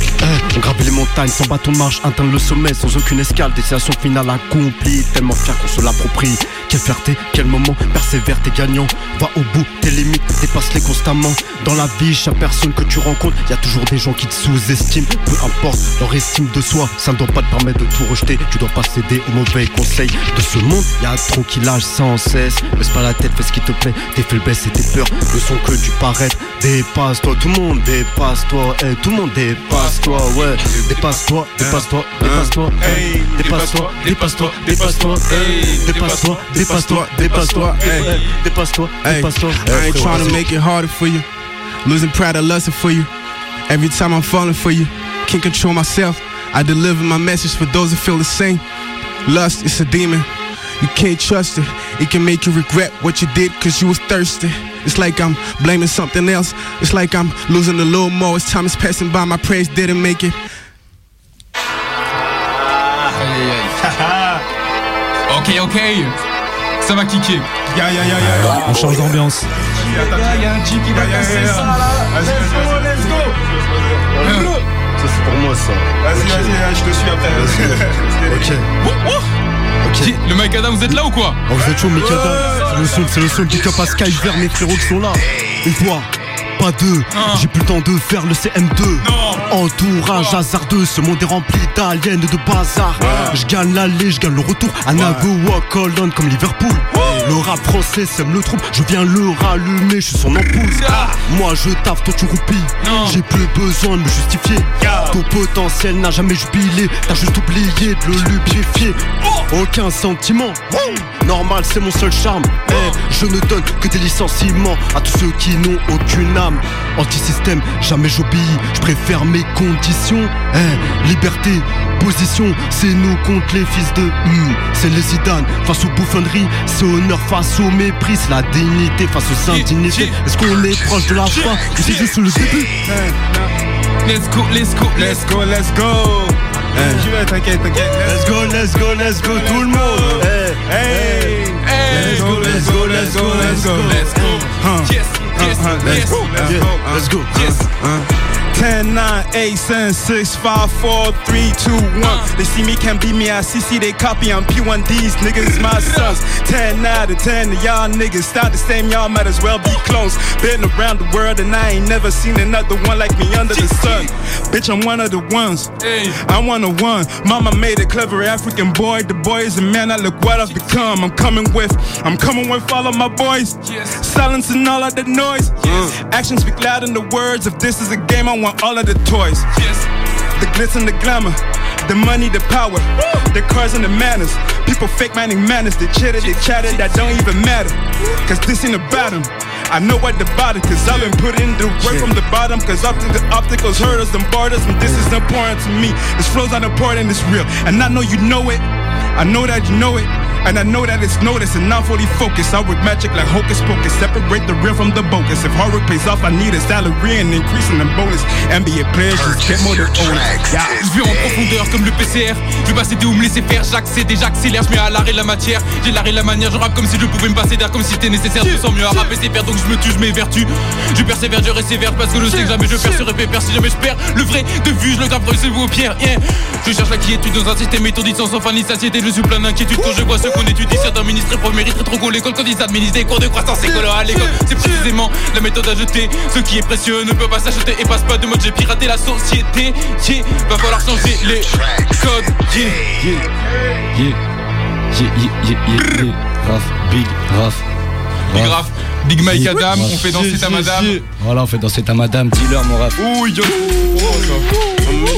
on gravait les montagnes sans bâton marche, atteindre le sommet sans aucune escale, destination finale accomplie, tellement fier qu'on se l'approprie. Quelle fierté, quel moment, persévère, t'es gagnant. Va au bout, tes limites, dépasse-les constamment. Dans la vie, chaque personne que tu rencontres, y a toujours des gens qui te sous-estiment. Peu importe leur estime de soi, ça ne doit pas te permettre de tout rejeter. Tu dois pas céder aux mauvais conseils de ce monde. Y a un tronc qui lâche sans cesse. Baisse pas la tête, fais ce qui te plaît. Tes faiblesses et tes peurs ne sont que du paraître. Dépasse-toi, tout le monde dépasse-toi. Eh, tout le monde dépasse-toi, ouais. Dépasse-toi, dépasse-toi, dépasse-toi. eh. Dépasse-toi, dépasse-toi, dépasse-toi. eh. Dépasse-toi, dépasse-toi, dépasse-toi. eh. Dépasse-toi, dépasse-toi. I ain't frérot, trying to make it harder for you. Losing pride, I lust it for you. Every time I'm falling for you, can't control myself. I deliver my message for those that feel the same. Lust, it's a demon. You can't trust it. It can make you regret what you did cause you was thirsty. It's like I'm blaming something else. It's like I'm losing a little more as time is passing by. My praise didn't make it. Ok, ok. Ça va kicker. Ya, ya, ya, ya. On change d'ambiance. Il y a un G qui va casser ça là. Vas-y, vas-y, let's go. Ça, c'est pour moi, ça. Vas-y, vas-y, je te suis après. Ok. Le Mike Adam, vous êtes là ou quoi? Oh, vous êtes chaud, Mikada C'est le son, c'est le son Cup à Sky vers mes frérots qui sont là. Une fois, pas deux. J'ai plus le temps de faire le CM2. Entourage hasardeux, ce monde est rempli d'aliens et de bazar. Je gagne l'aller, je gagne le retour. À Nago ou à Cologne comme Liverpool. Le rap français sème le trouble, je viens le rallumer, je suis son ampoule. Moi je taffe, toi tu roupilles. J'ai plus besoin de me justifier. Ton potentiel n'a jamais jubilé, t'as juste oublié de le lubrifier. Aucun sentiment, normal c'est mon seul charme. Eh, je ne donne que des licenciements à tous ceux qui n'ont aucune âme. Anti-système, jamais j'obéis, je préfère mes conditions. Eh, liberté, position, c'est nous contre les fils de hum, c'est les Zidane face aux bouffonneries, c'est honneur face au mépris, c'est la dignité face aux indignités. Est-ce qu'on est proche de la fin ou c'est juste le début Let's go, let's go, Let's go, let's go. J'y vais, t'inquiète, t'inquiète. Let's go, let's go, let's go, tout le monde. Hey, let's go, let's go, let's go, let's go. Let's go. Yes, yes, Let's yes. go, let's go. Let's go. Yes. 10, 9, 8, 7, 6, 5, 4, 3, 2, 1. Uh. They see me, can't beat me. I CC, they copy. I'm P1D's, niggas, my sons. 10 out of 10 of y'all niggas. Start the same, y'all might as well be clones. Been around the world and I ain't never seen another one like me under the sun. Bitch, I'm one of the ones. I'm one of one. Mama made a clever African boy. The boy is a man. I look what I've become. I'm coming with, I'm coming with all of my boys. Silencing all of the noise. Actions speak louder than the words. If this is a game, I want all of the toys. The glitz and the glamour. The money, the power, the cars and the manners. People fake manning manners. They chitter, they chatter, that don't even matter. Cause this ain't about them. I know what the it, cause I've been putting the work from the bottom. Cause optic, the obstacles hurt us and barred us, and this is important to me. This flow's not important, it's real. And I know you know it. I know that you know it. And I know that it's noticed and not fully focused. I work magic like hocus pocus. Separate the real from the bogus. If hard work pays off, I need a salary and increasing the bonus. NBA players just get more than owners. Yeah. Je vais en profondeur comme le PCR. Je vais pas céder ou me laisser faire. J'accède et j'accélère. Je mets à l'arrêt la matière. J'ai l'arrêt la manière. Je rappe comme si je pouvais me passer d'air. Comme si c'était nécessaire. Je me sens mieux à rapper c'est faire. Donc je me tue, je m'évertue. Je persévère, je sévère Parce que je sais que jamais je perds sur pépère. Si jamais je perds le vrai de vue, je le grappe c'est vous aux pierres. Yeah. Je cherche la quiétude dans un système étourdi sans fin ni satiété. Je suis plein d'inquiétude quand je vois ce qu'on étudie. Certains ministres pour mériter trop l'école quand ils administrent des cours de croissance écolo à l'école. C'est précisément la méthode à jeter. Ce qui est précieux ne peut pas s'acheter et passe pas de mode. J'ai piraté la société. Yeah. Va falloir changer les codes. Yeah. Yeah, yeah, yeah, yeah, yeah, yeah. Raph, big, Raph. Big Raph, Big Mike Adam, on fait danser ta madame. Voilà, on fait danser ta madame, dis-leur mon Raph. Ouh, yo.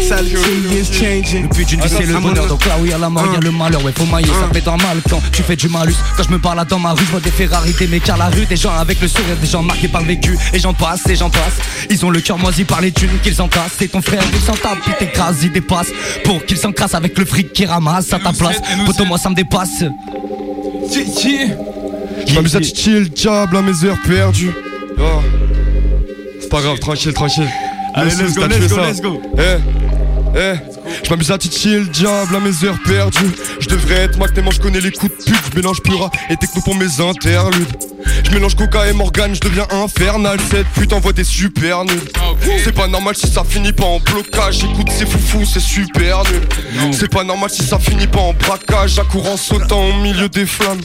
Le but d'une vie c'est le bonheur. Donc là où il y a la mort, il y a le malheur. Ouais faut mailler, ça fait un mal quand tu fais du malus Quand je me parle dans ma rue, je vois des Ferrari, des mecs à la rue Des gens avec le sourire, des gens marqués par le vécu. Et j'en passe, et j'en passe. Ils ont le cœur moisi par les thunes qu'ils entassent. C'est ton frère, il s'en tape, il t'écrase, il dépasse. Pour qu'il s'encrasse avec le fric qu'il ramasse à ta place. Poto moi ça me dépasse Je m'amuse à titiller le diable à mes heures perdues. Oh. C'est pas grave, tranquille, tranquille. Allez, let's go, let's go, let's go. Eh, eh. Je m'amuse à titiller le diable à mes heures perdues. Je devrais être Mac tellement je connais les coups de pute. Je mélange pura et techno pour mes interludes. Je mélange coca et Morgane, je deviens infernal. Cette pute envoie des super nuls. C'est pas normal si ça finit pas en blocage. Écoute, c'est foufou, c'est super nul. C'est pas normal si ça finit pas en braquage. Accours en sautant au milieu des flammes.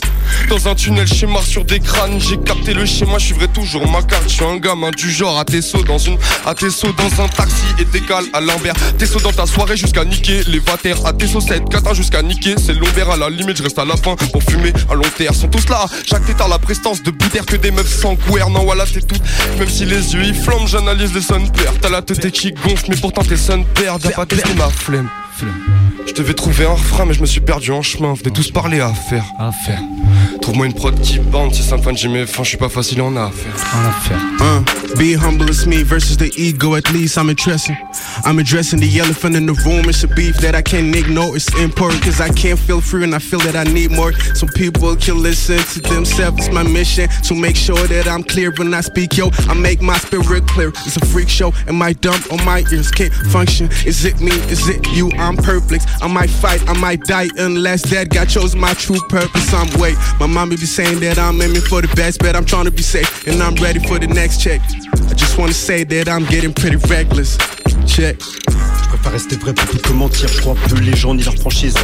Dans un tunnel schéma sur des crânes, j'ai capté le schéma, je suivrai toujours ma carte. Je suis un gamin du genre à tes sauts dans une, à tes sauts dans un taxi et décale à l'envers. Tes sauts dans ta soirée jusqu'à niquer les vatères. À tes sauts 7, 4 jusqu'à niquer, c'est l'ombre à la limite, je reste à la fin pour fumer à long terme. Sont tous là, chaque tête la prestance de bouter que des meufs sans Non, voilà, t'es tout. Même si les yeux ils flambent, j'analyse les sun T'as la tête qui gonfle, mais pourtant t'es sun perd. Viens pas tester ma flemme. Je devais trouver un refrain, mais je me suis perdu en chemin. Venez tous parler à faire. À faire. Trouve-moi une prod qui bande, si fan, j'ai mes fins, je suis pas facile en affaire. En affaire. Uh, be humble as me versus the ego, at least I'm addressing. I'm addressing the elephant in the room. It's a beef that I can't ignore. It's important cause I can't feel free and I feel that I need more. Some people can listen to themselves. It's my mission to make sure that I'm clear when I speak. Yo, I make my spirit clear. It's a freak show and my dump on my ears can't function. Is it me? Is it you? I'm perplex. I might fight, I might die unless that guy chose my true purpose. I'm wait. My mommy be saying that I'm aiming for the best, but I'm trying to be safe and I'm ready for the next check. I just wanna say that I'm getting pretty reckless. Check. Je préfère rester vrai plutôt que mentir. Je crois peu les gens ni leur franchise.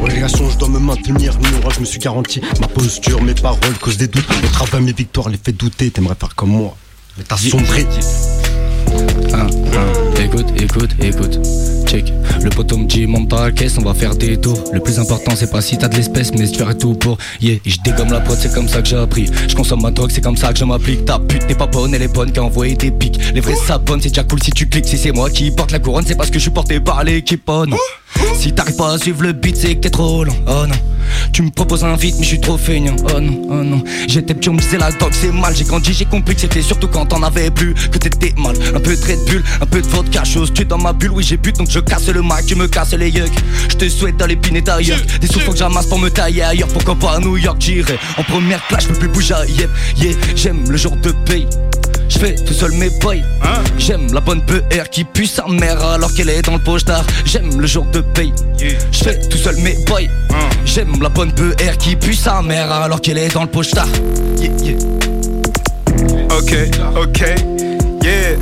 Relégation, je dois me maintenir. Ni orage, je me suis garanti. Ma posture, mes paroles, cause des doutes. Mon travail, mes victoires, les fait douter. T'aimerais faire comme moi. Mais t'as sombré. Hein. Écoute, écoute, écoute. Le poteau me dit monte dans la caisse, on va faire des tours. Le plus important c'est pas si t'as de l'espèce, mais si tu tout pour. Yeah, je dégomme la prod, c'est comme ça que j'ai appris. Je consomme ma drogue, c'est comme ça que je m'applique. Ta pute n'est pas bonne, elle est bonne qui a envoyé des pics. Les vrais s'abonnent, c'est déjà cool si tu cliques. Si c'est moi qui porte la couronne, c'est parce que je suis porté par l'équipe. Oh non. Si t'arrives pas à suivre le beat, c'est que t'es trop lent. Oh non. Tu me proposes un vite, mais je suis trop feignant. Oh non, oh non. J'étais petit, on me disait la dog, c'est mal. J'ai grandi, j'ai compris que c'était surtout quand t'en avais plus. Que t'étais mal. Un peu de Red Bull, un peu de vodka, chose. Tu dans ma bulle, oui, j'ai bu, donc je casse le mic, tu me casses les yucks. Je te souhaite d'aller piner ailleurs. Des sous faut que j'amasse pour me tailler ailleurs. Pourquoi pas à New York, j'irai. En première classe, je peux plus bouger. Yep, yeah, j'aime le jour de paye. Je fais tout seul mes boys. J'aime la bonne PR qui pue sa mère alors qu'elle est dans le pochetard. J'aime le jour de paye. Je fais tout seul mes boys. J'aime la bonne PR qui pue sa mère alors qu'elle est dans le pochetard. Yeah, yeah. Okay, okay, yeah,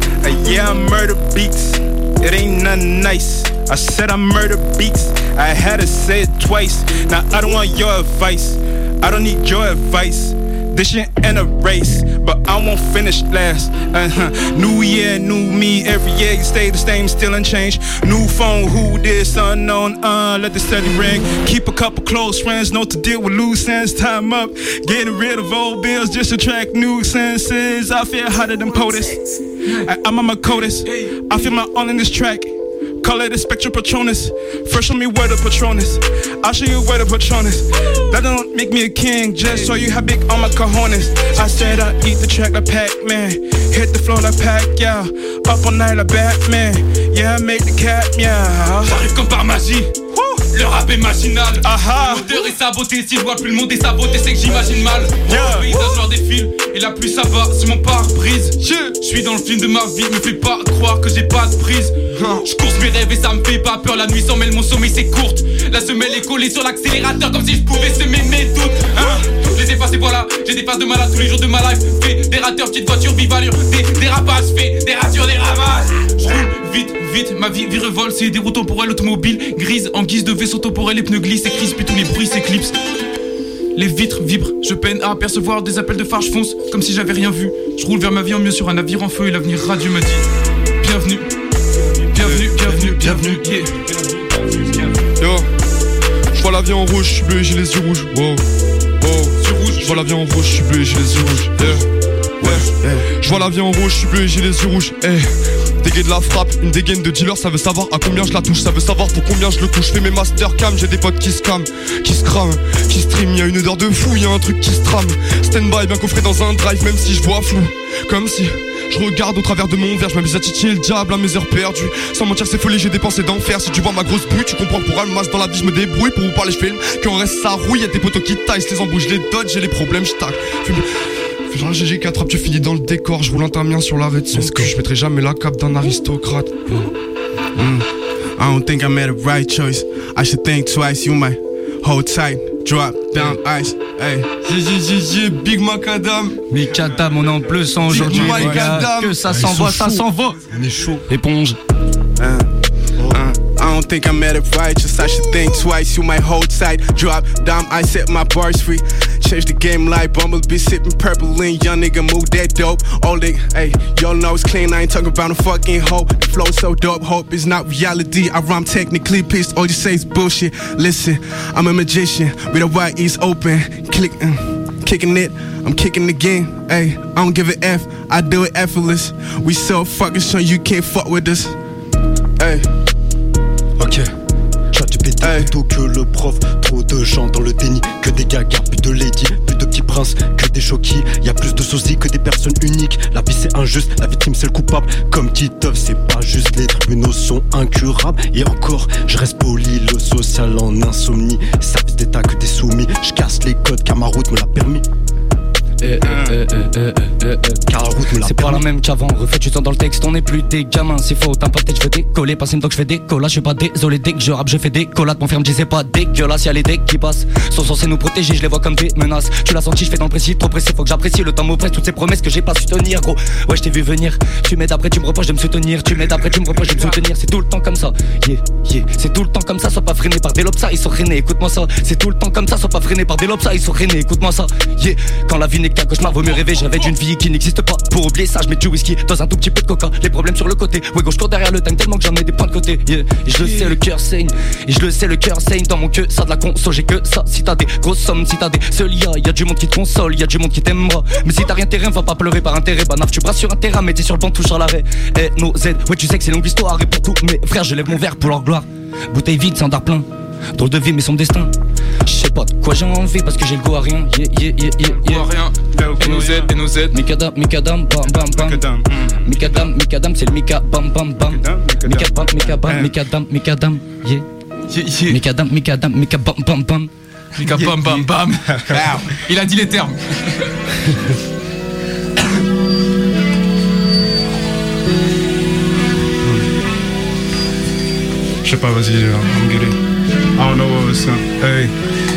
yeah, murder beats. It ain't nothing nice. I said I murder beats. I had to say it twice. Now I don't want your advice. I don't need your advice. This shit ain't a race, but I won't finish last. Uh-huh. New year, new me. Every year you stay the same, still unchanged. New phone, who this unknown? Uh, let the steady ring. Keep a couple close friends, know to deal with loose ends. Time up, getting rid of old bills just to attract new senses. I feel hotter than POTUS. I, I'm on my CODIS. I feel my all in this track. Call it a Spectrum Patronus. First show me where the Patronus. I'll show you where the Patronus. That don't make me a king, just so you have big on my cojones. I said I eat the track like Pac-Man. Hit the floor like Pac, yeah. Up all night like Batman. Yeah, I make the cat, yeah. J'arrive comme par magie. Le rap est machinal. L'odeur est sabotée. Si je vois plus le monde est saboté, c'est que j'imagine mal. Le paysage leur défile. Et la pluie ça va sur mon pare-brise. Je suis dans le film de ma vie. Me fais pas croire que j'ai pas de prise. Je course mes rêves et ça me fait pas peur. La nuit s'en mêle, mon sommeil c'est courte. La semelle est collée sur l'accélérateur comme si je pouvais semer mes doutes. Les efface et voilà. J'ai des phases de malade tous les jours de ma life. Fédérateur, petite voiture, vive allure. Des dérapages, fait des des ravages. Je roule vite, vite. Ma vie virevolte, c'est des routes temporelles automobiles grises en guise de vaisseau temporel. Les pneus glissent et crisent, puis tous les bruits s'éclipsent. Les vitres vibrent, je peine à apercevoir des appels de phare, je fonce comme si j'avais rien vu. Je roule vers ma vie en mieux sur un navire en feu et l'avenir radieux me dit Bienvenue, bienvenue, bienvenue, bienvenue. Yo, je vois la vie en rouge, je suis bleu et j'ai les yeux rouges. Wow, wow. Je vois la vie en rouge, je suis bleu et j'ai les yeux rouges. Yeah. Ouais. Je vois la vie en rouge, je suis bleu et j'ai les yeux rouges. Eh. Dégaine de la frappe, une dégaine de dealer, ça veut savoir à combien je la touche, ça veut savoir pour combien je le touche. Je fais mes master cam, j'ai des potes qui se crament, qui se crament, qui stream, y a une odeur de fou, y a un truc qui se trame. Stand by, bien coffré dans un drive, même si je vois flou. Comme si je regarde au travers de mon verre, je m'amuse à titiller le diable à mes heures perdues. Sans mentir, c'est folie, j'ai dépensé d'enfer. Si tu vois ma grosse bouille, tu comprends que pour un masse dans la vie, je me débrouille pour vous parler, je filme. Quand reste ça rouille, y'a des poteaux qui taillent, les embouches, les dodge, j'ai les problèmes, je tac. Fais genre GG4 rap, tu finis dans le décor, je roule un tamien sur l'arrêt de son cul. Je mettrai jamais la cape d'un aristocrate. Mm. I don't think I made a right choice. I should think twice. You might hold tight. Drop down ice. Hey. J, Big Macadam. Macadam, on est en plus sang aujourd'hui. Que ça Ah, s'envoie, ça chauds. s'envoie. On est chaud. Éponge. Uh, uh, I don't think I'm at it righteous. I should think twice. You might hold tight. Drop down. I set my bars free. Change the game like Bumblebee sipping purple lean. Young nigga move that dope. All nigga, hey, y'all know it's clean. I ain't talking about a fucking hoe. The flow so dope. Hope is not reality. I rhyme technically pissed. All you say is bullshit. Listen, I'm a magician with a white east open. Click, mm, kicking it. I'm kicking the game. Hey, I don't give a F. I do it effortless. We so fucking sure you can't fuck with us. Hey. GPT plutôt que le prof. Trop de gens dans le déni. Que des gagas, plus de lady, plus de petits princes, que des chokis. Y a plus de sosies que des personnes uniques. La vie c'est injuste, la victime c'est le coupable. Comme Titeuf, c'est pas juste. Les tribunaux sont incurables. Et encore, je reste poli, le social en insomnie. Service d'état que des soumis. Je casse les codes car ma route me l'a permis. C'est pas la même qu'avant, refais du temps dans le texte, on est plus des gamins, c'est faux, t'impacter, je veux décoller, passer une que je fais des je suis pas désolé, dès que je rappe, je fais des collades, mon frère me disait pas dégueulasse, y'a les decks qui passent, sont censés nous protéger, je les vois comme des menaces, tu l'as senti, je fais dans le précis, trop pressé, faut que j'apprécie, le temps m'oppresse, toutes ces promesses que j'ai pas su tenir, gros, ouais, je t'ai vu venir, tu m'aides après, tu me reproches de me soutenir, tu m'aides après, tu me reproches de me soutenir, c'est tout le temps comme ça, yeah, yeah, c'est tout le temps comme ça, sois pas freiné par des lobes, ça, ils sont freinés, écoute-moi ça, c'est tout le temps comme ça, sois pas freiné par des lobes, ça, ils sont freinés, écoute-moi ça, yeah, quand la vie qu'un cauchemar, vaut mieux rêver, je rêvais d'une vie qui n'existe pas, pour oublier ça, je mets du whisky dans un tout petit peu de coca, les problèmes sur le côté, ouais, gauche, cours derrière le time tellement que j'en ai des points de côté, je le sais, le cœur saigne, et je le sais, le cœur saigne dans mon queue, ça de la conso, j'ai que ça, si t'as des grosses sommes, si t'as des seuls, y'a, y a du monde qui te console, y du monde qui t'aimera, mais si t'as rien terrain, va pas pleurer par intérêt, bah naf, tu brasses sur un terrain, mais t'es sur le banc, touche à l'arrêt, et nos Z, ouais, tu sais que c'est longue histoire, et pour tous mes frères, je lève mon verre pour leur gloire, bouteille vide, sans plein, drôle de vie, mais son destin, je sais pas de quoi j'ai envie, parce que j'ai le goût à rien, yeah, yeah, yeah, yeah, yeah. rien. Et nos aides, et nos aides. Mikadam, Mikadam, bam bam bam. Mikadam, Mikadam, c'est le Mika, bam bam bam. Mikadam, Mikadam, Mikadam, Mikadam, yeah. Mikadam, Mikadam, Mika, bam bam bam. Mika, bam bam bam. Il a dit les termes. Je sais pas, vas-y, I'm good. I don't know what was saying. Hey,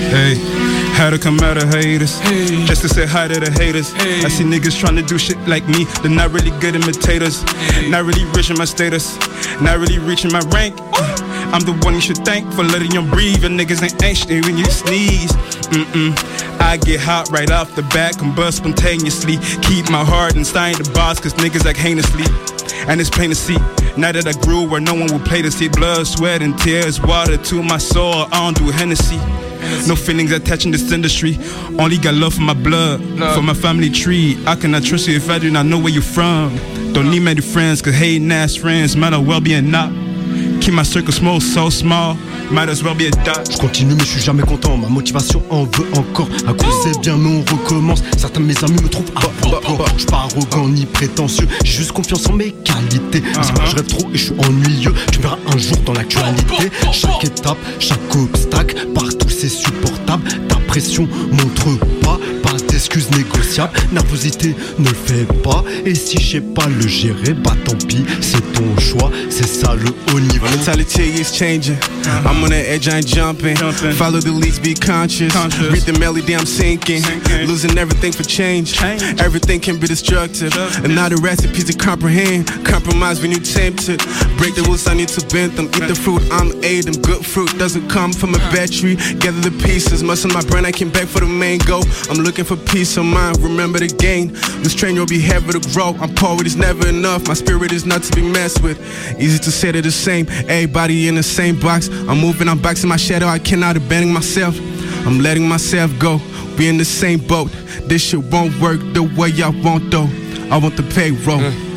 hey. Had to come out of haters just to say hi to the haters. I see niggas trying to do shit like me. They're not really good imitators. Not really reaching my status. Not really reaching my rank. I'm the one you should thank for letting you breathe. Your niggas ain't anxious when you sneeze. Mm-mm. I get hot right off the bat, combust spontaneously. Keep my heart inside the boss, cause niggas act heinously. And it's plain to see. Now that I grew where no one will play to see blood, sweat, and tears, water to my soul. I don't do Hennessy. No feelings attached in this industry. Only got love for my blood, for my family tree. I cannot trust you if I do not know where you're from. Don't need many friends, cause hating ass friends might as well be a knot. Keep my circle small, so small, Je continue mais je suis jamais content, ma motivation en veut encore. Un coup c'est bien mais on recommence. Certains de mes amis me trouvent arrogant. Je suis pas arrogant ni prétentieux. J'ai juste confiance en mes qualités. C'est pas que je rêve trop et je suis ennuyeux. Tu verras un jour dans l'actualité Chaque étape, chaque obstacle Partout c'est supportable. Ta pression montre pas Pas d'excuses négociables Nervosité ne le fais pas Et si je sais pas le gérer Bah tant pis c'est ton choix C'est ça le haut niveau Mentality is changing. I'm on the edge, I ain't jumping. Follow the leads, be conscious. Read the melody, I'm sinking. Losing everything for change. Everything can be destructive. And now the recipe to comprehend. Compromise when you tempted. Break the rules, I need to bend them. Eat the fruit, I'm ate them. Good fruit doesn't come from a bad tree. Gather the pieces, muscle my brain, I came back for the main goal. I'm looking for peace of mind. Remember the gain. This train will be heavy to grow. I'm poor, it is never enough. My spirit is not to be messed with. Easy to say they're the same. Everybody in the same box. I'm moving, I'm boxing my shadow. I cannot abandon myself. I'm letting myself go. We in the same boat. This shit won't work the way I want though. I want the payroll. Mm.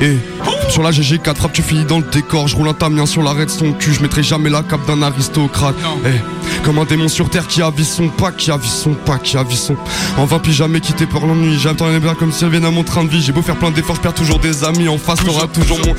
Eh, Sur la GG4 rap tu finis dans le décor. Je roule un tamien sur l'arrêt de son cul Je mettrai jamais la cape d'un aristocrate. Eh, Comme un démon sur terre qui avise son pas Qui avise son pas, qui avise son En vain puis jamais quitté par l'ennui. J'attends les biens comme si elles viennent à mon train de vie. J'ai beau faire plein d'efforts, je perds toujours des amis. En face t'auras toujours mon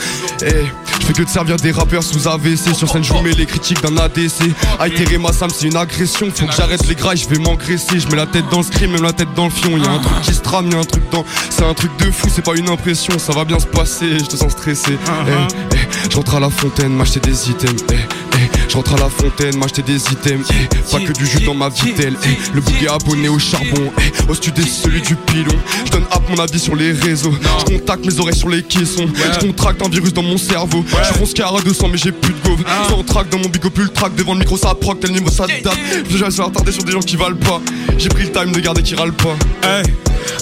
Eh, Je fais que de servir des rappeurs sous AVC. Sur scène, je vous mets les critiques d'un ADC. Aïteré ma Sam, c'est une agression. Faut que j'arrête les gras, je vais m'engraisser. Je mets la tête dans le scream, même la tête dans le fion. Y'a un truc qui se trame, y'a un truc dans. C'est un truc de fou, c'est pas une impression. Ça va bien se passer, je te sens stressé. Eh, eh, je rentre à la fontaine, m'acheter des items. Eh, eh, je rentre à la fontaine, m'acheter des items. Pas que du jus dans ma vitelle. Le bouquet abonné au charbon. Au studio, celui du pilon. Je donne app mon avis sur les réseaux. Je contacte mes oreilles sur les caissons. Je contracte un virus dans mon cerveau. Je fonce car à 200, mais j'ai plus de gauve. Sans track dans mon bigo plus le track. Devant le micro, ça proc, tel niveau ça date. Je vais se faire tarder sur des gens qui valent pas. J'ai pris le time de garder qui râlent pas. Hey,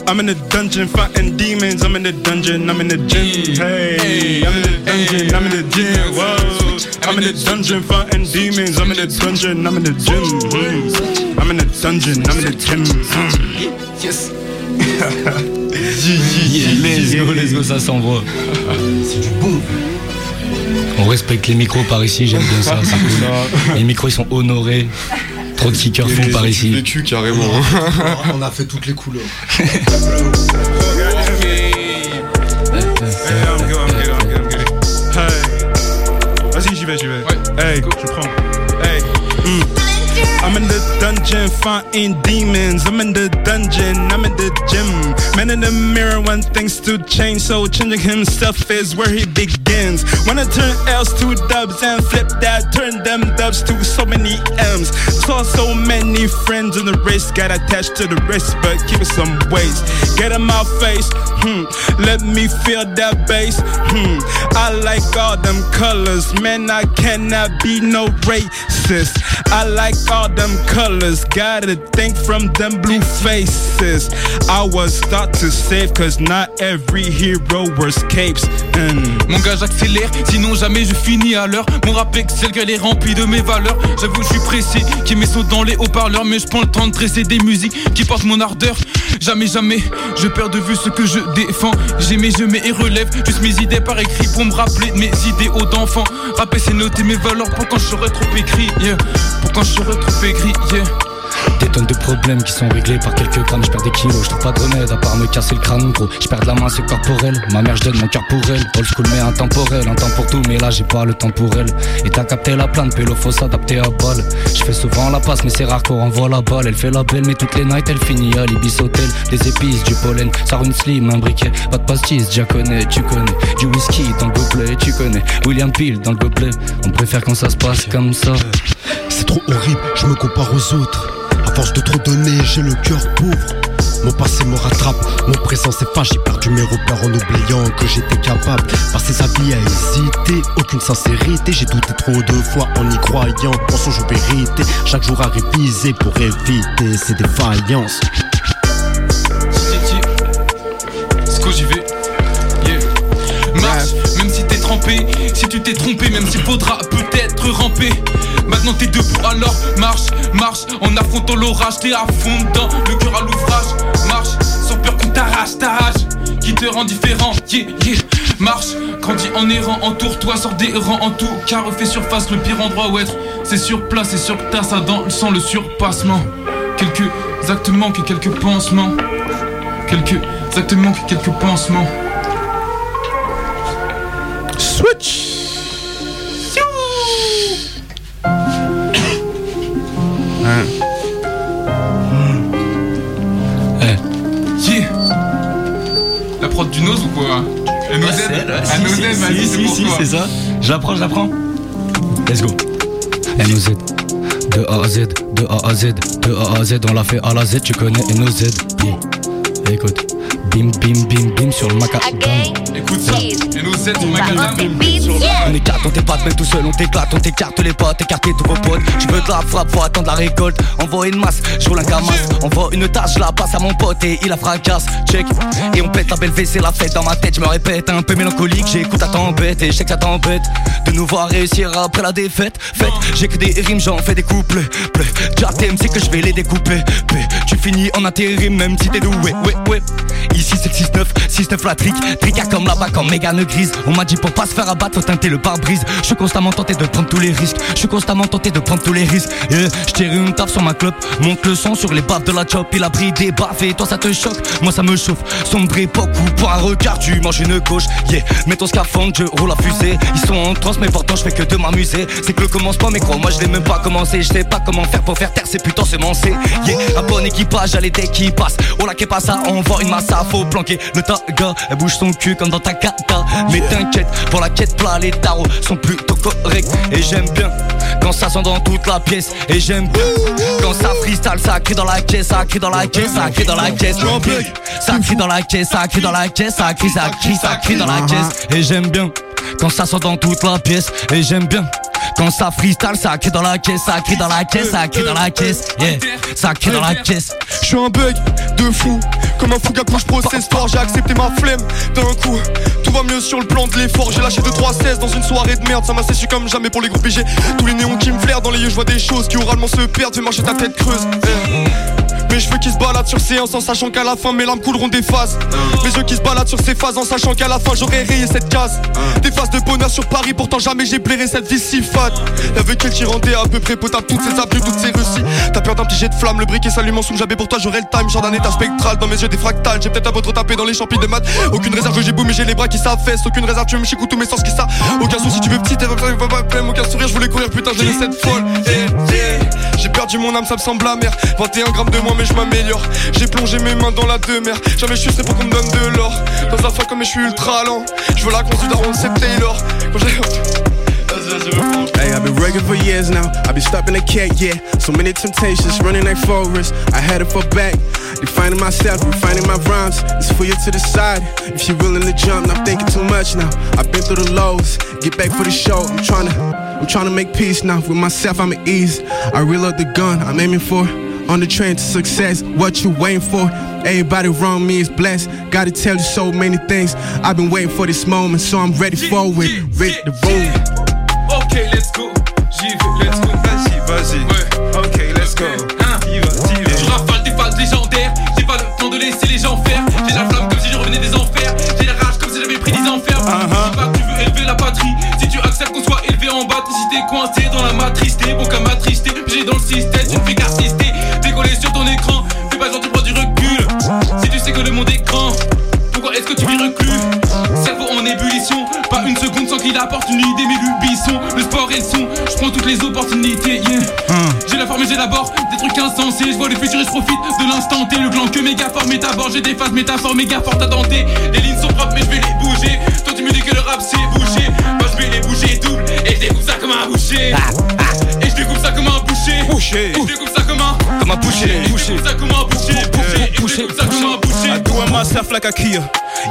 I'm in the dungeon fighting demons. I'm in the dungeon, I'm in the gym. Hey, I'm in the dungeon, I'm in the gym. Whoa, I'm in the dungeon fighting demons. I'm in the dungeon, I'm in the gym. I'm in the dungeon, I'm in the gym. Yes. let's go, let's go, ça s'envoie. C'est du bon. On respecte les micros par ici, j'aime bien ça. c'est cool. Les micros ils sont honorés. Trop de kickers font par ici. vécu carrément. On a fait toutes les couleurs. Vas-y, j'y vais, j'y vais. Hey, je prends. Dungeon fighting demons. I'm in the dungeon, I'm in the gym. Man in the mirror, want things to change, so changing himself is where he begins. Wanna turn L's to dubs and flip that, turn them dubs to so many M's. Saw so many friends in the race, got attached to the wrist, but keep it some ways. Get in my face, hmm. Let me feel that bass, hmm. I like all them colors, man. I cannot be no racist. I like all them colors, gotta think from them blue faces. I was thought to save, cause not every hero wears capes. Mm. Mon gars j'accélère, sinon jamais je finis à l'heure Mon rap excel qu'elle est remplie de mes valeurs J'avoue je suis pressé, qui met sauts dans les haut-parleurs Mais je prends le temps de dresser des musiques qui portent mon ardeur Jamais jamais, je perds de vue ce que je défends J'aimais, je mets et relève Juste mes idées par écrit pour me rappeler de mes idéaux d'enfant Rapper c'est noter mes valeurs pour quand je serai trop écrit. Pour quand je serai trop écrit yeah. Des tonnes de problèmes qui sont réglés par quelques grammes. Je perds des kilos, je trouve pas de remède à part me casser le crâne gros. Je perds de la main, c'est corporel. Ma mère, je donne mon cœur pour elle. Old school, mais intemporel. Un temps pour tout, mais là, j'ai pas le temps pour elle. Et t'as capté la plante, pélo, faut s'adapter à balle. Je fais souvent la passe, mais c'est rare qu'on renvoie la balle. Elle fait la belle, mais toutes les nights, elle finit à l'Ibis Hotel. Des épices, du pollen, ça rend une slim, un briquet. Pas de pastis, déjà connais, tu connais. Du whisky dans le gobelet, tu connais. William Peel dans le gobelet. On préfère quand ça se passe comme ça. C'est trop horrible, je me compare aux autres. À force de trop donner, j'ai le cœur pauvre. Mon passé me rattrape, mon présent s'efface. J'ai perdu mes repères en oubliant que j'étais capable. Passer sa vie à hésiter, aucune sincérité. J'ai douté trop de fois en y croyant. Mensonge ou vérité, chaque jour à réviser pour éviter ces défaillances. Sco j'y vais? Yeah Marche, même si t'es trempé tu t'es trompé, même s'il faudra peut-être ramper. Maintenant t'es debout alors marche, marche En affrontant l'orage, t'es à fond Le cœur à l'ouvrage, marche Sans peur qu'on t'arrache ta Qui te rend différent, yeah, yeah. Marche, grandis en errant, entoure-toi, sors des rangs En tout cas. Refais surface, le pire endroit où être C'est sur place. Et sur ta ça dans le sang le surpassement. Quelques actes manquent quelques pansements. Quelques actes manquent quelques pansements. Switch Nose ou quoi La nosette La nosette, vas-y, c'est pour toi c'est ça. Je la prends, je la prends. Let's go. NOZ. De A à Z, de A à Z, de A à Z, on l'a fait à la Z, tu connais NOZ. Yeah. Écoute. Bim bim bim bim sur le macadam. Écoute ça, et nos aides, on macadam. On éclate, on t'épate, même tout seul, on t'éclate, on t'écarte les potes, écarter tous vos potes. Tu veux de la frappe, faut attendre la récolte. Envoie une masse, je roule un camas. Envoie une tâche, je la passe à mon pote et il la fracasse. Check, et on pète la belle V, c'est la fête dans ma tête. Je me répète, un peu mélancolique, j'écoute ta tempête et je sais que ça t'embête. De nous voir réussir après la défaite. Fête, j'ai que des rimes, j'en fais des couples. Déjà t'aimes, c'est que je vais les découper. Tu finis en intérim même si t'es doué. Ouais, ouais. Ici c'est le 6-9, 6-9 la trick. Tricard comme là-bas quand mégane grise. On m'a dit pour pas se faire abattre, faut teinter le pare-brise. Je suis constamment tenté de prendre tous les risques. Je suis constamment tenté de prendre tous les risques. Yeah. Je tire une tape sur ma clope. Monte le son sur les baffes de la chop. Il a pris des baffes et toi ça te choque. Moi ça me chauffe. Sombre époque ou pour un regard, tu manges une gauche. Yeah. Mets ton scaphandre, je roule la fusée. Ils sont en transe, mais pourtant je fais que de m'amuser. C'est que le commence pas, mais crois-moi, je l'ai même pas commencé. Je sais pas comment faire pour faire taire ces putains semencés. Yeah. Un bon équipage, allez dès qui passe. Oh là, qu'est pas ça, on voit une massa, faut planquer le taga. Elle bouge son cul comme dans ta kata. Mais t'inquiète, pour la quête plat, les tarots sont plutôt corrects. Et j'aime bien quand ça sent dans toute la pièce. Et j'aime bien quand ça freestyle, ça crie dans la caisse, ça crie dans la caisse, ça crie dans la caisse. Ça crie dans la caisse, ça crie dans la caisse, ça crie, ça crie, ça crie dans la caisse. Et j'aime bien quand ça sent dans toute la pièce. Et j'aime bien. Quand ça freestyle, ça crie dans la caisse, ça crie dans la caisse, ça crie dans la caisse, yeah, ça crie dans la caisse. Je suis un bug de fou, comme un fou gars je processe fort, j'ai accepté ma flemme d'un coup. Tout va mieux sur le plan de l'effort, j'ai lâché 2-3-16 dans une soirée de merde, ça m'a séché comme jamais pour les groupes BG. Tous les néons qui me flairent dans les yeux, je vois des choses qui oralement se perdent, fais marcher ta tête creuse. Eh. Mes cheveux qui se baladent sur séance en sachant qu'à la fin mes larmes couleront des phases. Mes yeux qui se baladent sur ces phases en sachant qu'à la fin j'aurai rayé cette case. Des phases de bonheur sur Paris, pourtant jamais j'ai plairé cette vie si fade. Y'avait elle qui rendait à peu près potable toutes ces avenues, toutes ces réussites. T'as peur d'un petit jet de flamme, le briquet s'allume en sous jamais pour toi j'aurai le time. Genre d'un état spectral dans mes yeux des fractales. J'ai peut-être un peu trop tapé dans les champis de maths. Aucune réserve, j'ai beau mais j'ai les bras qui s'affaissent. Aucune réserve, tu me chicoutes tous mes sens qui ça. Aucun souci, tu veux petit, t'es pas aucun sourire, je voulais courir, putain, j'ai cette folle. J'ai perdu mon âme, ça me semble amer. 21 grammes de moins, mais je m'améliore. J'ai plongé mes mains dans la demeure. Jamais je suis pour qu'on me donne de l'or. Dans un fin comme je suis ultra lent. Je veux la conduite on c'est Taylor. Quand j'ai. Hey, I've been working for years now. I've been stuck in the cake, yeah. So many temptations, running like forest. I had it for back. Defining myself, refining my rhymes. It's for you to decide if you're willing to jump. I'm thinking too much now. I've been through the lows. Get back for the show. I'm trying to, I'm trying to make peace now. With myself, I'm at ease. I reload the gun I'm aiming for. On the train to success, what you waiting for? Everybody around me is blessed. Gotta tell you so many things. I've been waiting for this moment, so I'm ready for it. Ready to roll. Ok, let's go. J'y vais, let's go. Vas-y, vas-y. Ouais. Ok, let's go. T'es coincé dans la matrice, t'es bon comme attristé. J'ai dans le système, tu ne fais qu'assister. Décoller sur ton écran. Fais pas genre tu prends du recul. Si tu sais que le monde est grand, pourquoi est-ce que tu vis reclus? Cerveau en ébullition, pas une seconde sans qu'il apporte une idée, mes lubies sont le sport et le son. Je prends toutes les opportunités, yeah. J'ai la forme et j'élabore des trucs insensés. Je vois le futur et je profite de l'instant T. Le gland que méga fort métabore, j'ai des phases métaphores méga fortes à tenter. Les lignes sont propres, mais je vais les bouger. Découpe ça comme un boucher. Et je découpe ça comme un boucher. Boucher. Et je découpe ça comme un Comme un boucher, je découpe ça comme un boucher. Et je découpe ça comme un boucher. I do it myself like IKEA.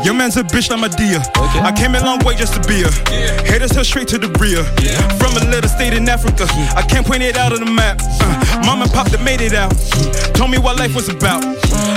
Your man's a bitch, I'm a deer. I came a long way just to be a. Haters head straight to the rear. From a little state in Africa. I can't point it out on the map. Uh, mom and pop that made it out. Told me what life was about.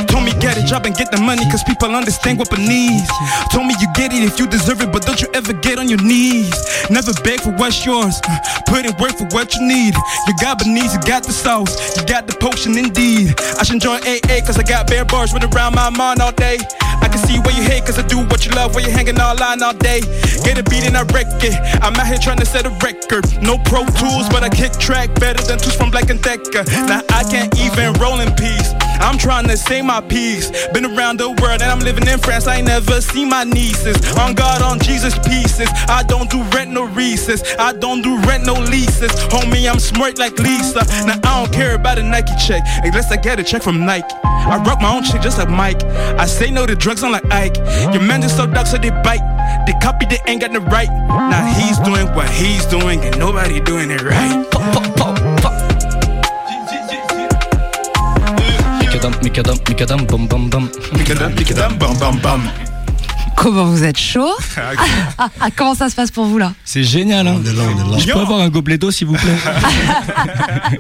Told me get a job and get the money cause people understand what beneath. Told me you get it if you deserve it, but don't you ever get on your knees. Never beg for what's yours. Uh, Put in work for what you need. You got beneath, you got the sauce. You got the potion indeed. I should join AA cause I got bare bars running around my all day. I see where you hate cause I do what you love, where you hanging all line all day. Get a beat and I wreck it. I'm out here trying to set a record. No pro tools, but I kick track better than tools from Black and Decker. Now I can't even roll in peace. I'm trying to say my piece. Been around the world and I'm living in France. I ain't never seen my nieces. On God, on Jesus pieces. I don't do rent no recess. I don't do rent no leases. Homie, I'm smart like Lisa. Now I don't care about a Nike check unless I get a check from Nike. I rock my own shit just like Mike. I say no to drugs, I'm like Ike. Your man just so dark, so they bite. They copy, they ain't got the right. Now he's doing what he's doing, and nobody doing it right. Mikadam, mikadam, mikadam, bam bam bam. Mikadam, mikadam, bam bam bam. Comment vous êtes chaud? Ah, ah, Comment ça se passe pour vous là? C'est génial, hein Je peux avoir un gobelet d'eau, s'il vous plaît?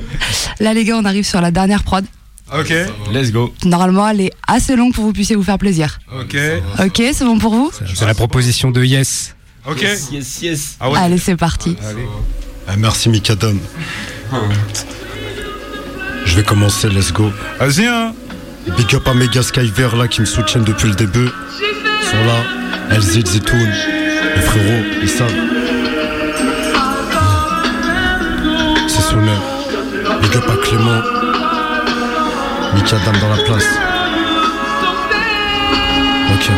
Là les gars, on arrive sur la dernière prod. Ok. Let's go. Normalement, elle est assez longue pour que vous puissiez vous faire plaisir. Ok. Ok, c'est bon pour vous C'est la proposition de Yes. Ok. Yes, yes. Ah ouais. Allez, c'est parti. Allez. Ah, merci Mikadam. Je vais commencer, let's go. Vas-y, hein. Big up à Mega Skyver là qui me soutiennent depuis le début. Ils sont là. LZ Zetoun. Les frérots, ils savent. C'est sonné. Big up à Clément. Mika Dame dans la place. Ok.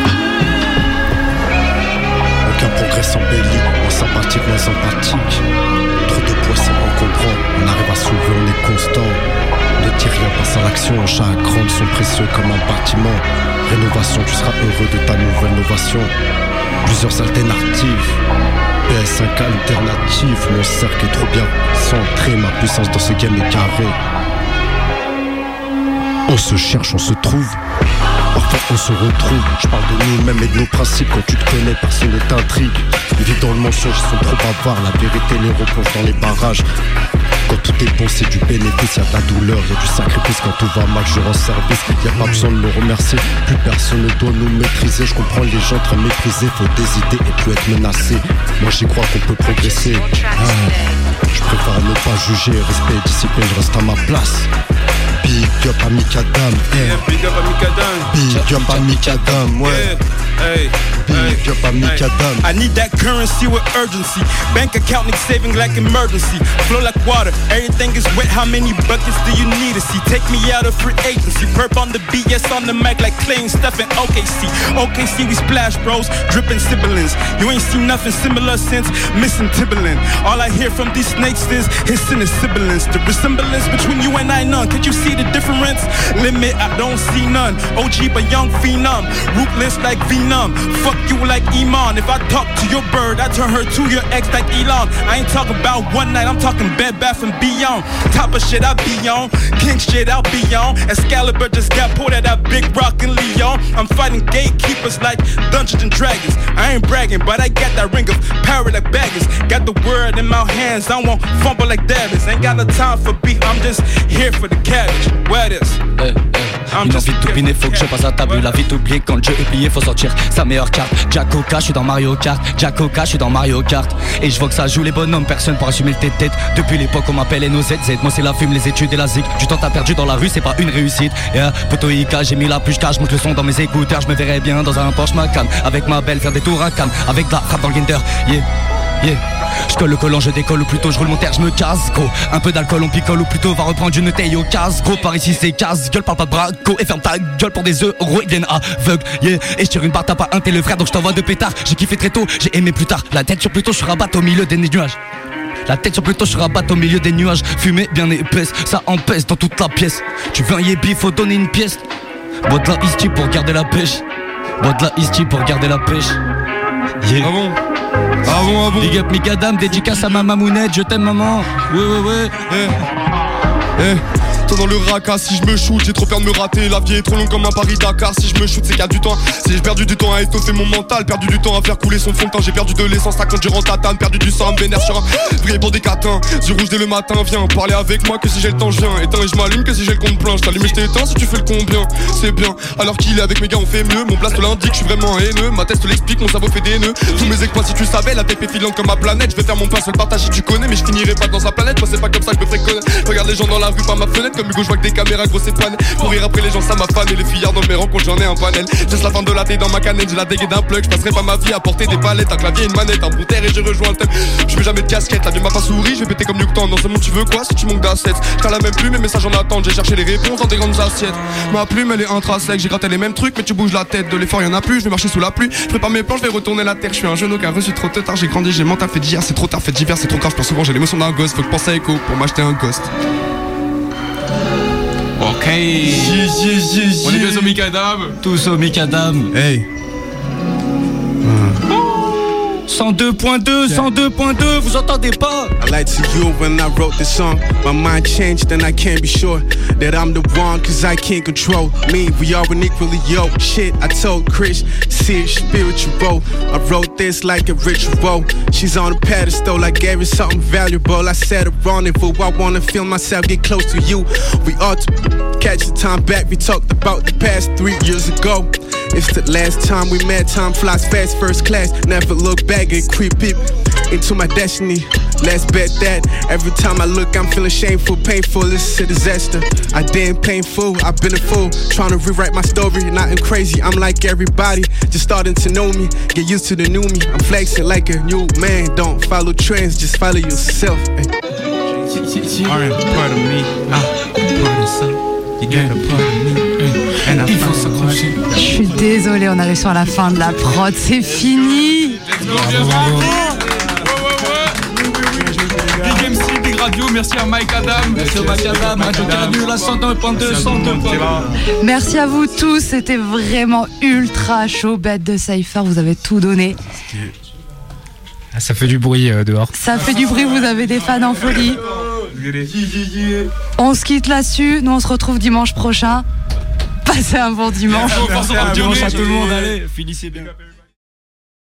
Aucun progrès sans belly, moins sympathique, moins sympathique. Trop de poids sans comprendre. On arrive à soulever, on est constant. Ne dis rien, passe à l'action. Chaque grande sont précieux comme un bâtiment. Rénovation, tu seras heureux de ta nouvelle innovation. Plusieurs alternatives. PS5 alternative, mon cercle est trop bien centré, ma puissance dans ce game est carré. On se cherche, on se trouve. Parfois on se retrouve, je parle de nous-mêmes et de nos principes Quand tu te connais, personne ne t'intrigue vivent dans le mensonge, ils sont trop bavards La vérité les replonge dans les barrages. Quand tout est bon, c'est du bénéfice, y'a de la douleur, y'a du sacrifice. Quand tout va mal, je rends service, y a pas besoin de me remercier. Plus personne ne doit nous maîtriser, je comprends les gens très méprisés. Faut des idées et plus être menacé. Moi j'y crois qu'on peut progresser. Ah, Je préfère ne pas juger, respect et discipline, je reste à ma place Big up à Mikadam, eh. Yeah, big up à Mikadam. Big up à Mikadam, ouais. Hey, Big up à Mikadam. I need that currency with urgency. Bank account need saving like emergency. Flow like water, everything is wet. How many buckets do you need to see? Take me out of free agency. Perp on the BS on the mic like Clay and Steph and OKC. OKC, we splash bros, dripping sibilants. You ain't seen nothing similar since missing Timberland. All I hear from these snakes is hissing and sibilance. The resemblance between you and I none. Could you see the difference? Limit, I don't see none. OG, but young phenom. Ruthless like Venom. Fuck you like Iman. If I talk to your bird, I turn her to your ex like Elon. I ain't talking about one night, I'm talking Bed Bath and Beyond. Top of shit I be on. King shit I'll be on. Excalibur just got pulled at that big rock in Leon. I'm fighting gatekeepers like Dungeons and Dragons. I ain't bragging, but I got that ring of power like baggage. Got the word in my hands, I won't fumble like Davis. Ain't got no time for beef, I'm just here for the cabbage. Where this? Une envie de toupiner, faut que je passe à table. La vie t'oublier quand le jeu est plié, faut sortir sa meilleure carte. Jack Oka, je suis dans Mario Kart. Jack Oka, je suis dans Mario Kart. Et je vois que ça joue les bonhommes, personne pour assumer le tête-tête. Depuis l'époque on m'appelle NOZZ Moi c'est la fume, les études et la zik Du temps t'as perdu dans la rue, c'est pas une réussite. Yeah, poto Ika, j'ai mis la plus je monte le son dans mes écouteurs. Je me verrais bien dans un Porsche Macan. Avec ma belle faire des tours à Cannes. Avec de la rap dans le Ginder Yeah, je colle le collant, je décolle ou plutôt je roule mon terre, je me casse gros. Un peu d'alcool on picole ou plutôt va reprendre une taille au casse gros. Par ici c'est casse gueule, parle pas de braco et ferme ta gueule pour des euros ils viennent aveugles yeah. Et je tire une barre t'as pas un t'es le frère donc je t'envoie de pétard. J'ai kiffé très tôt, j'ai aimé plus tard. La tête sur plutôt je rabatte au milieu des nuages. La tête sur plutôt je rabatte au milieu des nuages. Fumée bien épaisse, ça empêche dans toute la pièce. Tu veux un yébi, faut donner une pièce. Bois de la pour garder la pêche. Bois de la pour garder la pêche. Yeah. Ah Ah bon, ah bon Big up Mikadam, dédicace à ma mamounette, je t'aime maman. Ouais, ouais, ouais. Eh, eh. Toi dans le raca, si je me shoot, j'ai trop peur de me rater. La vie est trop longue comme un Paris-Dakar. Si je me shoot, c'est qu'il y a du temps. Si j'ai perdu du temps à étoffer mon mental, perdu du temps à faire couler son fond temps. J'ai perdu de l'essence à conduire en tatane, perdu du sang, me vénère sur un vrai pour des catins. Yeux rouge dès le matin, viens parler avec moi que si j'ai le temps, je viens. Éteins et je m'allume que si j'ai le compte plein. Je t'allume et je t'éteins si tu fais le combien. C'est bien. Alors qu'il est avec mes gars, on fait mieux. Mon blast l'indique, je suis vraiment haineux. Ma tête l'explique, mon cerveau fait des nœuds. Tous mes exploits, si tu savais, la TP filante comme ma planète. Je vais faire mon pain, le partage tu connais, mais je finirai pas dans sa planète. Moi, c'est pas comme ça je me. Regarde les gens dans la rue par ma fenêtre, comme Hugo, je vois que des caméras gros c'est panne. Courir après les gens ça m'a fan et les fillards dans mes rencontres j'en ai un panel. Juste la fin de la thé dans ma canette J'ai la dégaine d'un plug. Je passerai pas ma vie à porter des palettes. Un clavier et une manette Un bout terre et je rejoins le thème. Je veux jamais de casquette La vie m'a pas souri. Je vais péter comme Newton. Dans ce monde tu veux quoi si tu manques d'assets? T'as la même plume mes messages en attente J'ai cherché les réponses dans des grandes assiettes. Ma plume elle est intrinsèque. J'ai raté les mêmes trucs mais tu bouges la tête. De l'effort y'en a plus. Je vais marcher sous la pluie. Je prépare mes plans Je vais retourner la terre. Je suis un jeune aucun reçu trop tard. J'ai grandi j'ai mental fait d'hier C'est trop tard fait C'est trop grave. Je souvent j'ai l'émotion d'un gosse. Faut que penser à écho Pour m'acheter un ghost Ok. On est bien sur Mikadam. Tous au Mikadam. Hey. 102.2, 102.2, vous entendez pas? I lied to you when I wrote this song. My mind changed and I can't be sure that I'm the one cause I can't control me. We are unequally yoked. Shit, I told Chris, see it spiritual. I wrote this like a ritual. She's on a pedestal, I gave her something valuable. I said a rendezvous. I wanna feel myself get close to you. We ought to catch the time back. We talked about the past three years ago. It's the last time we met. Time flies fast, first class. Never look back and creep it. Into my destiny. Let's bet that every time I look, I'm feeling shameful, painful. It's a disaster. I didn't painful, I've been a fool. Trying to rewrite my story, nothing crazy. I'm like everybody, just starting to know me. Get used to the new me. I'm flexing like a new man. Don't follow trends, just follow yourself. Are part of me. Ah, part of some. You got a part of me. And I found Je suis désolée, on arrive sur la fin de la prod, c'est fini. Big MC, Big Radio, merci à Mike Adam. Merci à Mike Adam, Radio Canu, la 101.2, 102.2. Merci à vous tous, c'était vraiment ultra chaud. Bête de Cypher, vous avez tout donné. Ah, ça fait du bruit euh, dehors. Ça fait du bruit, vous avez des fans en folie. On se quitte là-dessus, nous on se retrouve dimanche prochain. Passez un bon dimanche. Dimanche à tout le monde, allez, finissez bien.